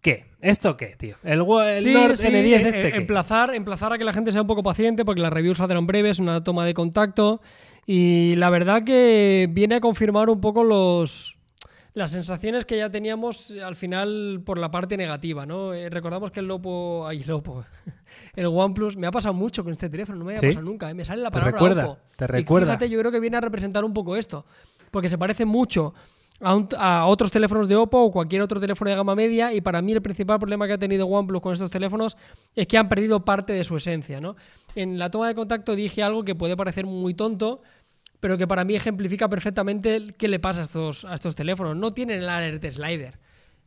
qué. ¿Esto qué, tío? El, el Sí, Nord sí, N10 eh, este eh, qué? emplazar, emplazar a que la gente sea un poco paciente porque las reviews saldrán breves, una toma de contacto y la verdad que viene a confirmar un poco los las sensaciones que ya teníamos eh, al final por la parte negativa, ¿no? Eh, recordamos que el Lopo, ay, Lopo, *laughs* el OnePlus, me ha pasado mucho con este teléfono, no me había ¿Sí? pasado nunca, ¿eh? me sale la Te palabra recuerda, Oppo. te Y recuerda. fíjate, yo creo que viene a representar un poco esto, porque se parece mucho a, un- a otros teléfonos de Oppo o cualquier otro teléfono de gama media y para mí el principal problema que ha tenido OnePlus con estos teléfonos es que han perdido parte de su esencia, ¿no? En la toma de contacto dije algo que puede parecer muy tonto, pero que para mí ejemplifica perfectamente qué le pasa a estos, a estos teléfonos. No tienen el alert slider.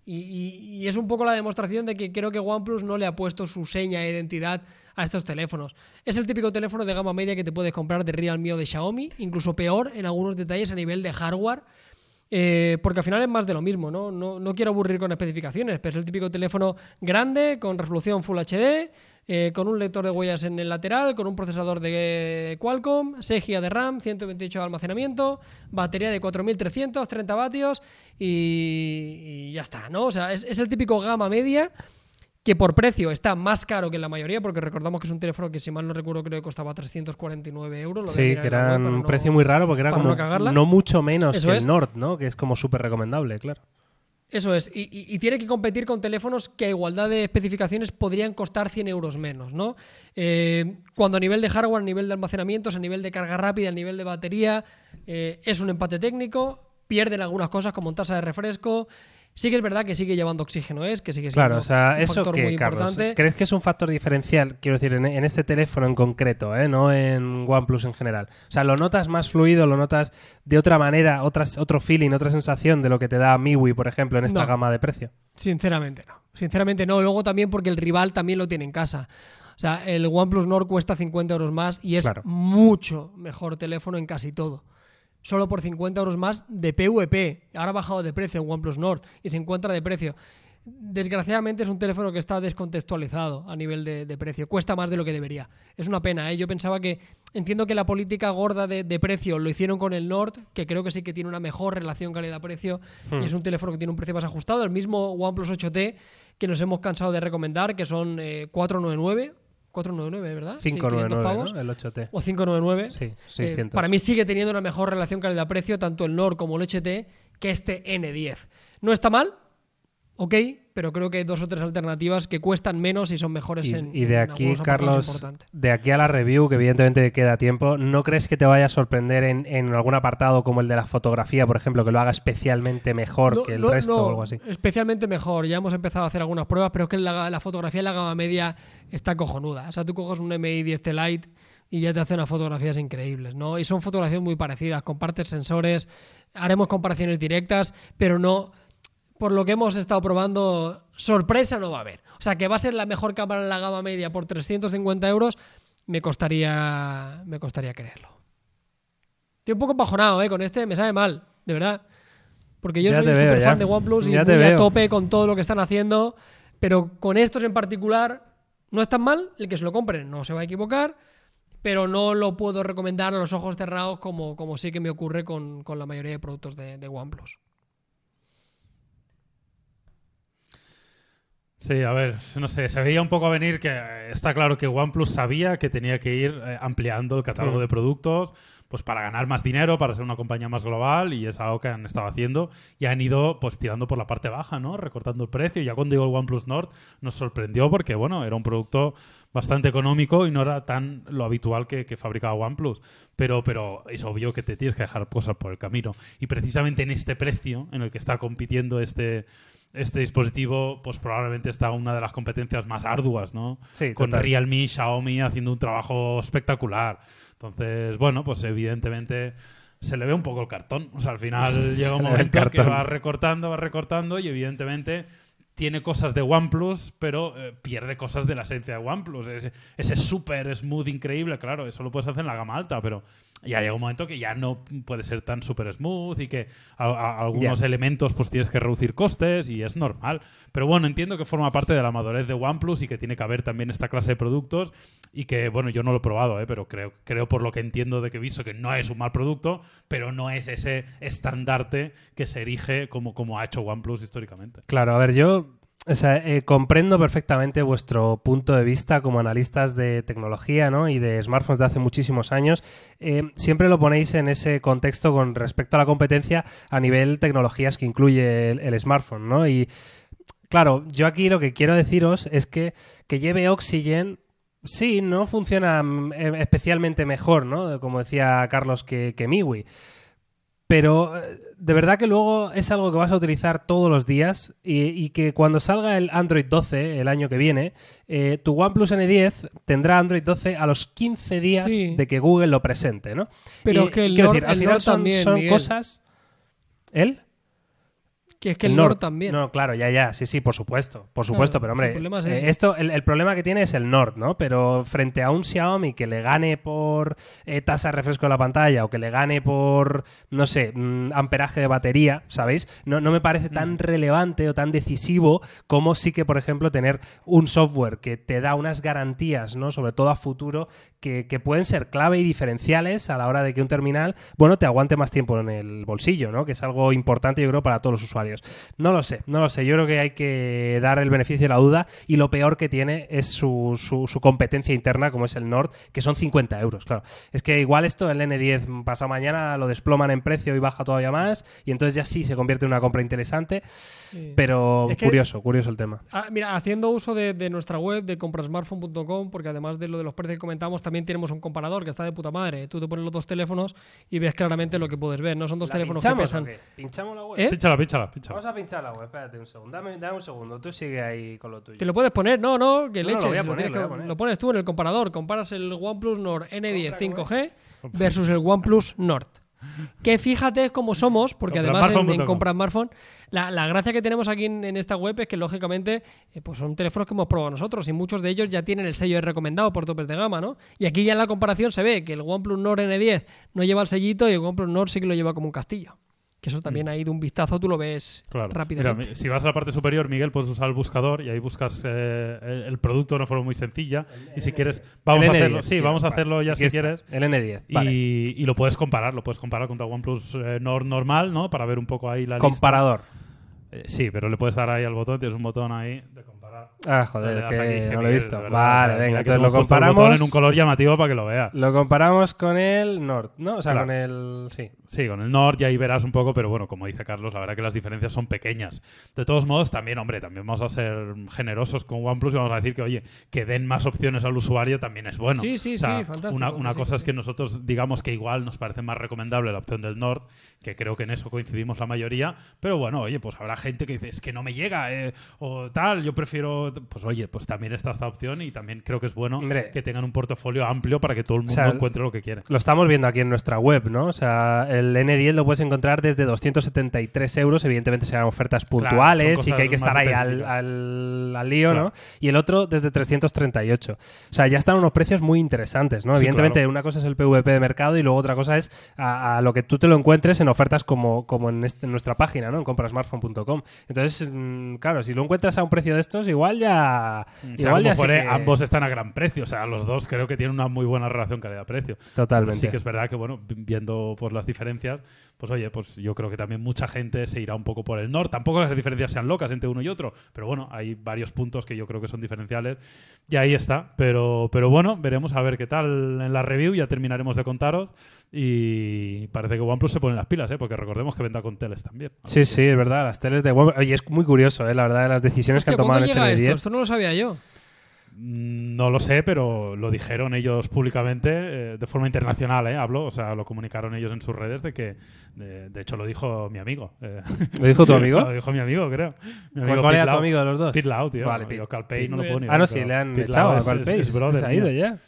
Y, y- y es un poco la demostración de que creo que OnePlus no le ha puesto su seña de identidad a estos teléfonos. Es el típico teléfono de gama media que te puedes comprar de Realme o de Xiaomi, incluso peor en algunos detalles a nivel de hardware. eh, porque al final es más de lo mismo, ¿no? ¿no? No quiero aburrir con especificaciones, pero es el típico teléfono grande, con resolución Full HD, eh, con un lector de huellas en el lateral, con un procesador de Qualcomm, 6 GB de RAM, 128 de almacenamiento, batería de 4330 vatios y, y ya está, ¿no? O sea, es, es el típico gama media que por precio está más caro que la mayoría, porque recordamos que es un teléfono que, si mal no recuerdo, creo que costaba 349 euros. lo Sí, que era un no- precio muy raro porque era como no mucho menos Eso que es. el Nord, ¿no? Que es como súper recomendable, claro. Eso es, y, y- tiene que competir con teléfonos que a igualdad de especificaciones podrían costar 100 euros menos, ¿no? Eh, cuando a nivel de hardware, a nivel de almacenamientos, a nivel de carga rápida, a nivel de batería, eh, es un empate técnico, pierden algunas cosas como tasa de refresco. Sí que es verdad que sigue llevando oxígeno, ¿es? Que sigue siendo Claro, o sea, un eso factor que, muy Carlos, importante. ¿crees que es un factor diferencial, quiero decir, en, en este teléfono en concreto, ¿eh? no en OnePlus en general? O sea, ¿lo notas más fluido, lo notas de otra manera, otras, otro feeling, otra sensación de lo que te da MIUI, por ejemplo, en esta No. gama de precio? Sinceramente no. Sinceramente no. Luego también porque el rival también lo tiene en casa. O sea, el OnePlus Nord cuesta 50 euros más y es Claro. mucho mejor teléfono en casi todo. Solo por 50 euros más de PVP. Ahora ha bajado de precio en OnePlus Nord y se encuentra de precio. Desgraciadamente es un teléfono que está descontextualizado a nivel de, de precio. Cuesta más de lo que debería. Es una pena, ¿eh? Yo pensaba que. Entiendo que la política gorda de, de precio lo hicieron con el Nord, que creo que sí que tiene una mejor relación calidad-precio Hmm. y es un teléfono que tiene un precio más ajustado. El mismo OnePlus 8T que nos hemos cansado de recomendar, que son eh, 499. 499, ¿verdad? Sí, 500 599, pavos. ¿no? El 8T. O 599. Sí, Eh, 600. para mí sigue teniendo una mejor relación calidad-precio, tanto el Nord como el HT, que este N10. No está mal, ok, pero creo que hay dos o tres alternativas que cuestan menos y son mejores Y, en y de en aquí, Carlos, de aquí a la review, que evidentemente queda tiempo, ¿no crees que te vaya a sorprender en, en algún apartado como el de la fotografía, por ejemplo, que lo haga especialmente mejor No, que el no, resto no, o algo así? Especialmente mejor. Ya hemos empezado a hacer algunas pruebas, pero es que la, la fotografía en la gama media está cojonuda. O sea, tú coges un MI 10T Lite y ya te hace unas fotografías increíbles, ¿no? Y son fotografías muy parecidas, compartes sensores, haremos comparaciones directas, pero no. Por lo que hemos estado probando, sorpresa no va a haber. O sea, que va a ser la mejor cámara en la gama media por 350 euros, me costaría, me costaría creerlo. Estoy un poco bajonado, ¿eh? Con este me sabe mal, de verdad. Porque yo Ya soy un super fan de OnePlus y Ya muy a tope con todo lo que están haciendo. Pero con estos en particular, no es tan mal. El que se lo compre no se va a equivocar. pero no lo puedo recomendar a los ojos cerrados como, como sí que me ocurre con, con la mayoría de productos de, de OnePlus. Sí, a ver, no sé, se veía un poco a venir que está claro que OnePlus sabía que tenía que ir eh, ampliando el catálogo Mm. de productos pues para ganar más dinero, para ser una compañía más global y es algo que han estado haciendo y han ido pues tirando por la parte baja, ¿no? Recortando el precio. Ya cuando llegó el OnePlus Nord nos sorprendió porque, bueno, era un producto bastante económico y no era tan lo habitual que, que fabricaba OnePlus. Pero, pero es obvio que te tienes que dejar cosas por el camino. Y precisamente en este precio en el que está compitiendo este, este dispositivo, pues probablemente está una de las competencias más arduas, ¿no? Sí, Con total. Realme, Xiaomi haciendo un trabajo espectacular. Entonces, bueno, pues evidentemente se le ve un poco el cartón. O sea, al final *laughs* llega un momento que va recortando, va recortando y evidentemente tiene cosas de OnePlus, pero eh, pierde cosas de la esencia de OnePlus. Ese, ese súper smooth increíble, claro, eso lo puedes hacer en la gama alta, pero ya llega un momento que ya no puede ser tan super smooth y que a- a- algunos elementos pues tienes que reducir costes y es normal. Pero bueno, entiendo que forma parte de la madurez de OnePlus y que tiene que haber también esta clase de productos y que, bueno, yo no lo he probado, ¿eh? pero creo, creo por lo que entiendo de que he visto que no es un mal producto, pero no es ese estandarte que se erige como, como ha hecho OnePlus históricamente. Claro, a ver, yo o sea, eh, comprendo perfectamente vuestro punto de vista como analistas de tecnología ¿no? y de smartphones de hace muchísimos años. Eh, siempre lo ponéis en ese contexto con respecto a la competencia a nivel tecnologías que incluye el, smartphone, ¿no? Y claro, yo aquí lo que quiero deciros es que que lleve Oxygen Sí, no funciona mm, eh, especialmente mejor, ¿no? Como decía Carlos, que, que. Pero eh, de verdad que luego es algo que vas a utilizar todos los días y, y que cuando salga el Android 12 el año que viene, eh, tu OnePlus N10 tendrá Android 12 a los 15 días Sí. de que Google lo presente, ¿no? Pero Y, es que el quiero Nord- decir, al el final Nord son, también, son cosas... ¿El? Que es que el, Nord Nord también. No, claro, ya, ya, sí, sí, por supuesto, por supuesto, Claro, pero hombre, el problema es eh, esto, el, el problema que tiene es el Nord, ¿no? Pero frente a un Xiaomi que le gane por eh, tasa de refresco de la pantalla o que le gane por, no sé, mm, amperaje de batería, ¿sabéis? No, no me parece tan relevante o tan decisivo como sí que, por ejemplo, tener un software que te da unas garantías, ¿no? Sobre todo a futuro, que, que pueden ser clave y diferenciales a la hora de que un terminal, bueno, te aguante más tiempo en el bolsillo, ¿no? Que es algo importante, yo creo, para todos los usuarios. No lo sé, no lo sé. Yo creo que hay que dar el beneficio de la duda y lo peor que tiene es su, su, su competencia interna, como es el Nord, que son 50 euros, claro. Es que igual esto, el N10 pasado mañana lo desploman en precio y baja todavía más y entonces ya sí se convierte en una compra interesante, Sí. pero Es que- curioso, curioso el tema. Ah, mira, haciendo uso de, de nuestra web de comprasmartphone.com, porque además de lo de los precios que comentamos, también tenemos un comparador que está de puta madre. Tú te pones los dos teléfonos y ves claramente lo que puedes ver. No son dos ¿La teléfonos que pesan. ¿Pinchamos la web? ¿Eh? Pínchala, pínchala, pínchala. Vamos a pinchar la web, espérate un segundo. Dame, dame un segundo, tú sigue ahí con lo tuyo. Te lo puedes poner, no, no, que No, leches. lo, poner, pones tú en el comparador. Comparas el OnePlus Nord N10 Compra, ¿cómo 5G versus el OnePlus Nord. Que fíjate cómo somos, porque además en. Compra Smartphone, la, la gracia que tenemos aquí en, en esta web es que lógicamente eh, pues son teléfonos que hemos probado nosotros y muchos de ellos ya tienen el sello de recomendado por topes de gama, ¿no? Y aquí ya en la comparación se ve que el OnePlus Nord N10 no lleva el sellito y el OnePlus Nord sí que lo lleva como un castillo. Que eso también ahí de un vistazo tú lo ves Claro. Rápidamente. si vas a la parte superior, Miguel, puedes usar el buscador y ahí buscas eh, el, producto de una forma muy sencilla. y si quieres, vamos a N10, hacerlo. Sí, vamos a hacerlo ya si está, quieres. El N10. Y, Vale. y lo puedes comparar, lo puedes comparar contra OnePlus eh, Nord normal, ¿no? Para ver un poco ahí la lista. Comparador. Eh, sí, pero le puedes dar ahí al botón, tienes un botón ahí de comparar. Ah, joder, que no lo he visto. verdad, Vale, venga, entonces lo comparamos. en un color llamativo para que lo veas. Lo comparamos con el Nord, ¿no? O sea, Claro. con el. Sí. Sí, con el Nord y ahí verás un poco, pero bueno, como dice Carlos, la verdad que las diferencias son pequeñas. De todos modos, también, hombre, también vamos a ser generosos con OnePlus y vamos a decir que, oye, que den más opciones al usuario también es bueno. Sí, sí, O sea, sí, fantástico, Una, una sí, cosa es que nosotros digamos que igual nos parece más recomendable la opción del Nord, que creo que en eso coincidimos la mayoría, pero bueno, oye, pues habrá gente que dice, es que no me llega, eh, o tal, yo prefiero, pues oye, pues también está esta opción y también creo que es bueno Hombre. que tengan un portafolio amplio para que todo el mundo sea, encuentre lo que quiere. Lo estamos viendo aquí en nuestra web, ¿no? O sea, el N10 lo puedes encontrar desde 273 euros. Evidentemente serán ofertas puntuales y que hay que estar ahí al, al, al lío, Claro. ¿no? Y el otro desde 338. O sea, ya están unos precios muy interesantes, ¿no? Sí, Evidentemente, claro. una cosa es el PVP de mercado y luego otra cosa es a, a lo que tú te lo encuentres en ofertas como, como en, este- en nuestra página, ¿no? En comprasmartphone.com. Entonces, mm, claro, si lo encuentras a un precio de estos, igual igual ya. Sea igual como ya sí fuere, que- ambos están a gran precio. O sea, los dos creo que tienen una muy buena relación calidad-precio. Totalmente. Sí que es verdad que, bueno, vi- viendo pues, las diferencias, pues oye, pues yo creo que también mucha gente se irá un poco por el norte. Tampoco las diferencias sean locas entre uno y otro, pero bueno, hay varios puntos que yo creo que son diferenciales y ahí está. Pero, pero bueno, veremos a ver qué tal en la review, ya terminaremos de contaros y parece que OnePlus se pone las pilas, ¿eh? porque recordemos que venda con teles también. Sí, sí, es verdad. Las teles de web. Oye, es muy curioso, ¿eh? la verdad, de las decisiones que han tomado en ¿cuánto este llega esto? N10. Esto no lo sabía yo. Mm, No lo sé, pero lo dijeron ellos públicamente, eh, de forma internacional, ¿eh? Hablo, o sea, lo comunicaron ellos en sus redes de que, de, de hecho, lo dijo mi amigo. eh. ¿Lo dijo tu amigo? *laughs* lo dijo mi amigo, creo. Mi ¿Cuál, amigo cuál era tu amigo de los dos? Pete Lau, tío. Vale, Yo Pete. Calpey no lo puedo ni Ah, no, sí, le han echado a brother se ha ido ya.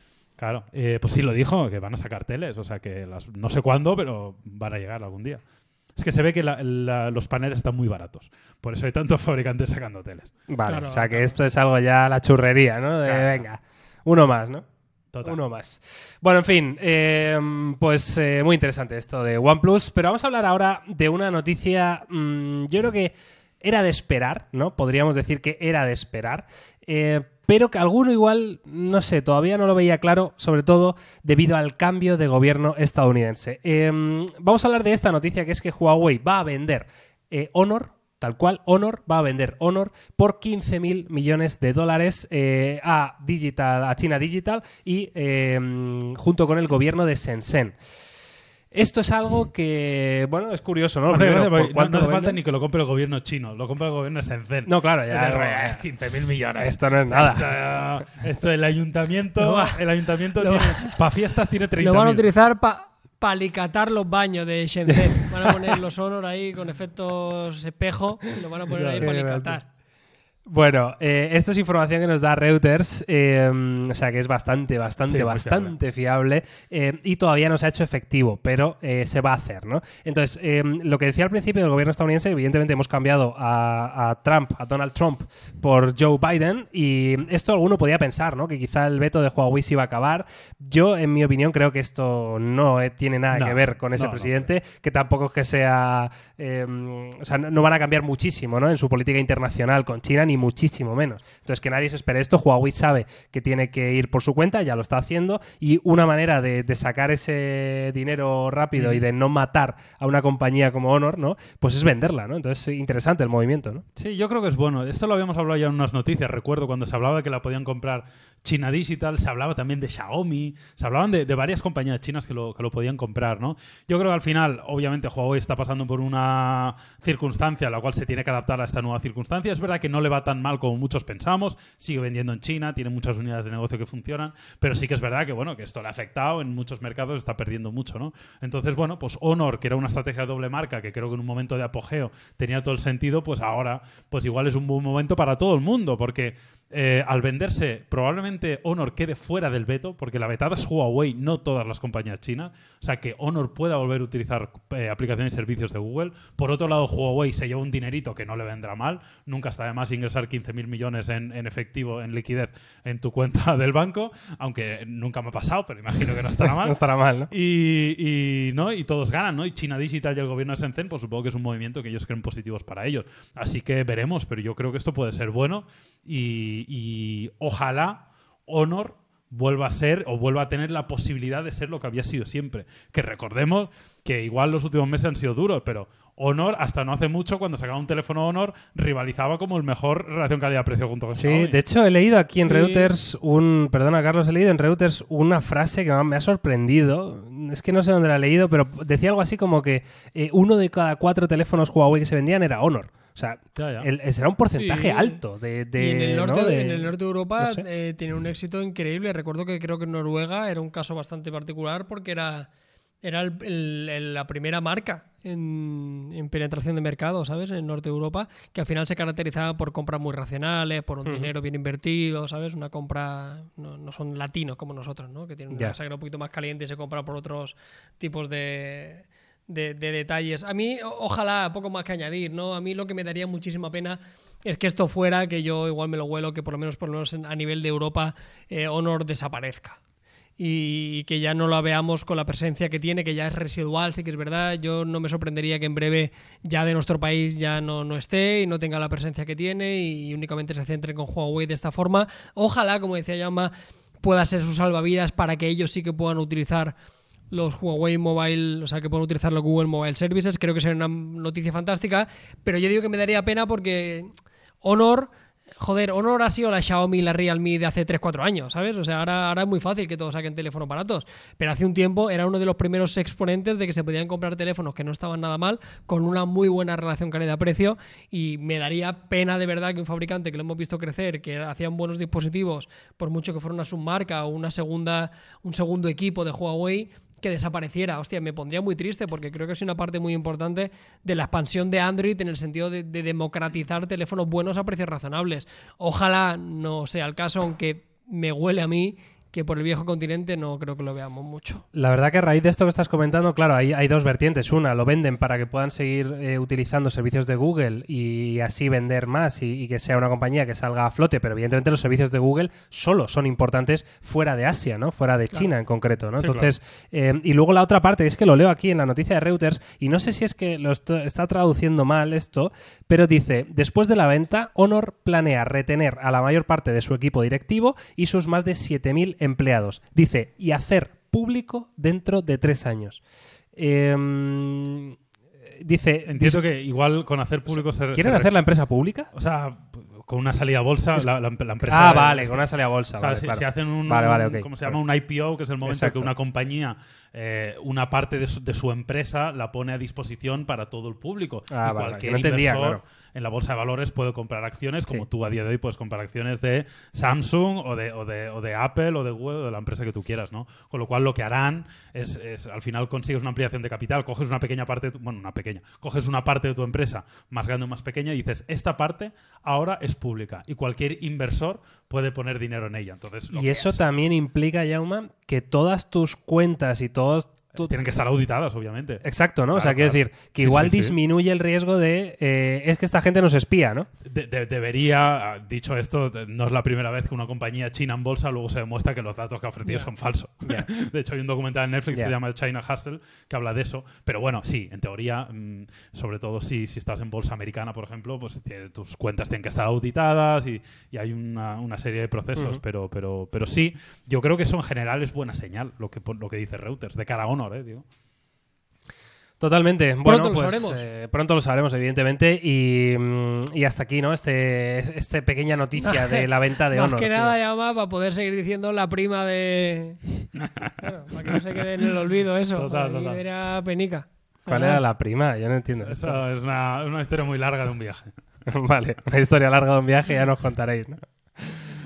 Claro, eh, pues sí, lo dijo, que van a sacar teles, o sea que las, no sé cuándo, pero van a llegar algún día. Es que se ve que la- la- los paneles están muy baratos, por eso hay tantos *laughs* fabricantes sacando teles. Vale, Claro, o sea que claro. esto es algo ya la churrería, ¿no? De Claro. venga, uno más, ¿no? Total. Uno más. Bueno, en fin, eh, pues eh, muy interesante esto de OnePlus, pero vamos a hablar ahora de una noticia, mm, yo creo que era de esperar, ¿no? Podríamos decir que era de esperar, eh, pero que alguno igual, no sé, todavía no lo veía claro, sobre todo debido al cambio de gobierno estadounidense. Eh, vamos a hablar de esta noticia, que es que Huawei va a vender eh, Honor, tal cual, Honor va a vender Honor por 15 mil millones de dólares eh, a Digital, a China Digital y eh, junto con el gobierno de Shenzhen. Esto es algo que, bueno, es curioso, ¿no? Me hace Primero, gracia ¿por porque no, hace falta ni que lo compre el gobierno chino, lo compra el gobierno de Shenzhen. No, claro, ya. Es de 15 mil millones. Esto no es nada. Esto, esto el ayuntamiento, va- el ayuntamiento lo para fiestas tiene 30 Lo van a utilizar para palicatar los baños de Shenzhen. Van a poner los Honor ahí con efectos espejo y lo van a poner ahí para grande. Bueno, eh, esto es información que nos da Reuters, eh, o sea que es bastante, bastante, Sí, bastante fiable, eh, y todavía no se ha hecho efectivo, pero eh, se va a hacer, ¿no? Entonces, eh, lo que decía al principio del gobierno estadounidense, evidentemente hemos cambiado a, a Trump, a Donald Trump, por Joe Biden, y esto alguno podía pensar, ¿no? Que quizá el veto de Huawei se iba a acabar. Yo, en mi opinión, creo que esto no eh, tiene nada No, que ver con ese no, no. presidente, que tampoco es que sea, o sea, no, no van a cambiar muchísimo, ¿no? En su política internacional con China, ni muchísimo menos. Entonces, que nadie se espere esto. Huawei sabe que tiene que ir por su cuenta, ya lo está haciendo, y una manera de, de sacar ese dinero rápido y de no matar a una compañía como Honor, ¿no? Pues es venderla, ¿no? Entonces, interesante el movimiento, ¿no? Sí, yo creo que es bueno. Esto lo habíamos hablado ya en unas noticias. Recuerdo cuando se hablaba de que la podían comprar China Digital, se hablaba también de Xiaomi, se hablaban de, de varias compañías chinas que lo, que lo podían comprar, ¿no? Yo creo que al final, obviamente, Huawei está pasando por una circunstancia a la cual se tiene que adaptar a esta nueva circunstancia. Es verdad que no le va tan mal como muchos pensamos, sigue vendiendo en China, tiene muchas unidades de negocio que funcionan, pero sí que es verdad que, bueno, que esto le ha afectado en muchos mercados, está perdiendo mucho, ¿no? Entonces, bueno, pues Honor, que era una estrategia de doble marca, que creo que en un momento de apogeo tenía todo el sentido, pues ahora, pues igual es un buen momento para todo el mundo, porque eh, al venderse, probablemente Honor quede fuera del veto, porque la vetada es Huawei, no todas las compañías chinas. O sea, que Honor pueda volver a utilizar eh, aplicaciones y servicios de Google. Por otro lado, Huawei se lleva un dinerito que no le vendrá mal. Nunca está de más ingresar 15.000 millones en, en efectivo, en liquidez, en tu cuenta *laughs* del banco, aunque nunca me ha pasado, pero imagino que no estará *laughs* mal. No estará mal, ¿no? Y, y, ¿no? y todos ganan, ¿no? Y China Digital y el gobierno de Shenzhen, pues supongo que es un movimiento que ellos creen positivos para ellos. Así que veremos, pero yo creo que esto puede ser bueno y, y ojalá Honor vuelva a ser o vuelva a tener la posibilidad de ser lo que había sido siempre. Que recordemos que igual los últimos meses han sido duros, pero Honor, hasta no hace mucho, cuando sacaba un teléfono Honor, rivalizaba como el mejor relación calidad-precio junto con Sí, Xiaomi. de hecho he leído aquí en Sí. Reuters un, perdona Carlos, he leído en Reuters una frase que me ha sorprendido. Es que no sé dónde la he leído, pero decía algo así como que eh, uno de cada cuatro teléfonos Huawei que se vendían era Honor. O sea, Ya, ya. el- será un porcentaje Sí. alto de, de- y en el norte, ¿no? de- en el norte de Europa no sé. eh, tiene un éxito increíble. Recuerdo que creo que en Noruega era un caso bastante particular porque era, era el- el- el- la primera marca en, en penetración de mercado, ¿sabes? En norte de Europa, que al final se caracterizaba por compras muy racionales, por un dinero bien invertido, ¿sabes? Una compra, no, no son latinos como nosotros, ¿no? Que tienen una sangre un poquito más caliente y se compra por otros tipos de, de, de detalles. A mí, ojalá, poco más que añadir, ¿no? A mí lo que me daría muchísima pena es que esto fuera, que yo igual me lo huelo, que por lo menos, por lo menos en- a nivel de Europa, eh, Honor desaparezca. y que ya no la veamos con la presencia que tiene, que ya es residual, sí que es verdad. Yo no me sorprendería que en breve ya de nuestro país ya no, no esté y no tenga la presencia que tiene y únicamente se centre con Huawei de esta forma. Ojalá, como decía Yama, pueda ser su salvavidas para que ellos sí que puedan utilizar los Huawei Mobile, o sea, que puedan utilizar los Google Mobile Services. Creo que sería una noticia fantástica, pero yo digo que me daría pena porque Honor joder, Honor ha sido la Xiaomi la Realme de hace 3-4 años, ¿sabes? O sea, ahora, ahora es muy fácil que todos saquen teléfonos baratos. Pero hace un tiempo era uno de los primeros exponentes de que se podían comprar teléfonos que no estaban nada mal, con una muy buena relación calidad-precio. Y me daría pena de verdad que un fabricante que lo hemos visto crecer, que hacían buenos dispositivos, por mucho que fuera una submarca o una segunda, un segundo equipo de Huawei, que desapareciera. Hostia, me pondría muy triste porque creo que es una parte muy importante de la expansión de Android en el sentido de, democratizar teléfonos buenos a precios razonables. Ojalá no sea el caso, aunque me huele a mí que por el viejo continente no creo que lo veamos mucho. La verdad que a raíz de esto que estás comentando, claro, hay, hay dos vertientes. Una, lo venden para que puedan seguir eh, utilizando servicios de Google y así vender más y, que sea una compañía que salga a flote, pero evidentemente los servicios de Google solo son importantes fuera de Asia, ¿no? Fuera de China en concreto, ¿no? Entonces, eh, y luego la otra parte es que lo leo aquí en la noticia de Reuters y no sé si es que lo está traduciendo mal esto, pero dice, después de la venta, Honor planea retener a la mayor parte de su equipo directivo y sus más de 7.000 empleados. Dice, y hacer público dentro de tres años. Em, dice... Entiendo que igual con hacer público... Se, ¿Quieren hacer la empresa pública? O sea, con una salida a bolsa, la, empresa... Ah, vale, con una salida a bolsa. si, hacen un, ¿cómo se llama? Un IPO, que es el momento en que una compañía, eh, una parte de su, empresa la pone a disposición para todo el público. Ah, y cualquier inversor en la bolsa de valores puede comprar acciones, como tú a día de hoy puedes comprar acciones de Samsung o de, o de, o de Apple o de Google o de la empresa que tú quieras, ¿no? Con lo cual lo que harán es, es al final consigues una ampliación de capital, coges una pequeña parte, bueno, una pequeña, coges una parte de tu empresa más grande o más pequeña y dices, esta parte ahora es pública y cualquier inversor puede poner dinero en ella. Entonces, y eso también implica, Jauma, que todas tus cuentas y todos tienen que estar auditadas, obviamente. Exacto, ¿no? o sea, quiero decir, que igual disminuye el riesgo de. Eh, es que esta gente nos espía, ¿no? debería, dicho esto, no es la primera vez que una compañía china en bolsa luego se demuestra que los datos que ha ofrecido son falsos. *laughs* de hecho, hay un documental en Netflix que se llama China Hustle que habla de eso. Pero bueno, sí, en teoría, mm, sobre todo si, si estás en bolsa americana, por ejemplo, pues tus cuentas tienen que estar auditadas y, hay una, una, serie de procesos. pero, pero, pero sí, yo creo que eso en general es buena señal, lo que, lo que dice Reuters, de cara a ¿eh? Totalmente. Pronto lo pues, sabremos. Eh, pronto lo sabremos, evidentemente. Mm, y, hasta aquí, ¿no? Este, este pequeña noticia *laughs* de la venta de Honor. Más que nada, ya va para poder seguir diciendo la prima de. *laughs* para que no se quede en el olvido eso. Total, total. Era penica. ¿Cuál era la prima? Yo no entiendo. Esto es una, una historia muy larga de un viaje. *laughs* vale, una historia larga de un viaje, ya nos contaréis, ¿no?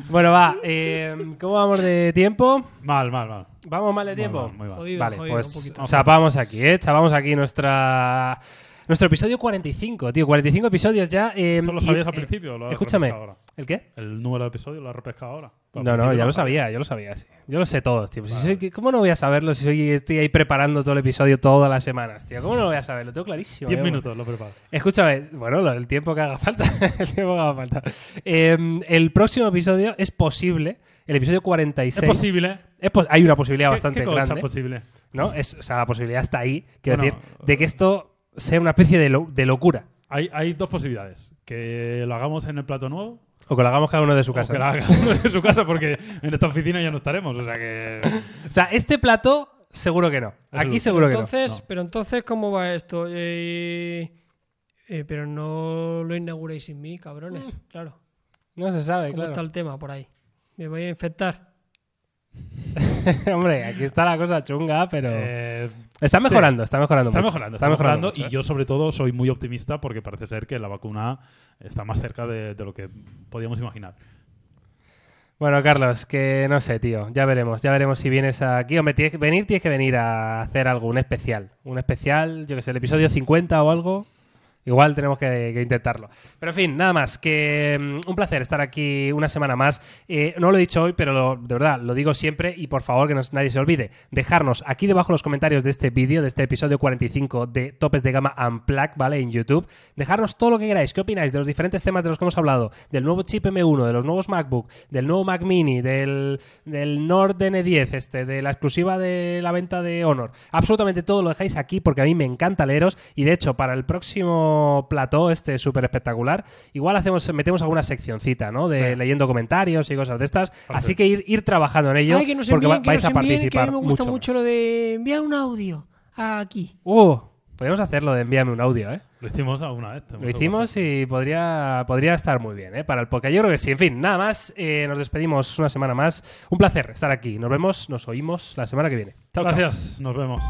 Bueno, va. Eh, ¿Cómo vamos de tiempo? Mal, mal, mal. ¿Vamos mal de tiempo? vale, pues chapamos aquí, ¿eh? Chapamos aquí nuestra... Nuestro episodio 45, tío. 45 episodios ya. Eh, ¿Eso lo sabías al eh, principio? Lo escúchame. ¿El qué? El número de episodio lo has repescado ahora. No, no, ya lo sabía, yo lo sabía, sí. Yo lo sé todo, tío. ¿Cómo no voy a saberlo si soy, estoy ahí preparando todo el episodio todas las semanas, tío? ¿Cómo no lo voy a saber? Lo tengo clarísimo. Diez minutos lo preparo. Escúchame, bueno, el tiempo que haga falta. *laughs* el tiempo que haga falta. Em, el próximo episodio es posible, el episodio 46. Es posible. hay una posibilidad bastante ¿qué grande. es posible? ¿No? Es, o sea, la posibilidad está ahí, quiero decir, de que esto sea una especie de, de locura. Hay, hay dos posibilidades. Que lo hagamos en el plato nuevo o que lo hagamos cada uno de su casa. O que lo haga uno de su casa porque en esta oficina ya no estaremos. O sea que. o sea, este plato seguro que no. Aquí seguro que no. Pero entonces, ¿cómo va esto? Eh, eh, pero no lo inauguréis sin mí, cabrones. Mm. Claro. No se sabe, ¿Cómo está el tema por ahí? Me voy a infectar. *laughs* Hombre, aquí está la cosa chunga, pero. Eh, está mejorando, está mejorando. Está mejorando, está, mejorando. y yo, sobre todo, soy muy optimista porque parece ser que la vacuna está más cerca de, lo que podíamos imaginar. Bueno, Carlos, que no sé, tío. Ya veremos, ya veremos si vienes aquí. Hombre, tienes que venir, tienes que venir a hacer algo, un especial. Un especial, yo que sé, el episodio 50 o algo. Igual tenemos que, intentarlo. Pero en fin, nada más. Que mm, un placer estar aquí una semana más. Eh, no lo he dicho hoy, pero lo- de verdad lo digo siempre y por favor que nadie se olvide. Dejarnos aquí debajo los comentarios de este vídeo, de este episodio 45 de Topes de Gama Unplugged, ¿vale? En YouTube. Dejarnos todo lo que queráis. ¿Qué opináis de los diferentes temas de los que hemos hablado? Del nuevo chip M1, de los nuevos MacBook, del nuevo Mac Mini, del, del Nord N10, este, de la exclusiva de la venta de Honor. Absolutamente todo lo dejáis aquí porque a mí me encanta leeros y de hecho para el próximo plató este súper espectacular, igual hacemos metemos alguna seccioncita, ¿no? De Venga. leyendo comentarios y cosas de estas. Así que ir, ir trabajando en ello Ay, que nos porque envíen, va- que vais nos a envíen, que a participar mí me gusta mucho. mucho lo de enviar un audio aquí. Uh, podemos hacerlo de envíame un audio, ¿eh? Lo hicimos alguna vez. Lo hicimos y podría, podría estar muy bien, ¿eh? Para el podcast. Yo creo que sí. En fin, nada más. eh, nos despedimos una semana más. Un placer estar aquí. Nos vemos, nos oímos la semana que viene. Chao, chao. Gracias, nos vemos.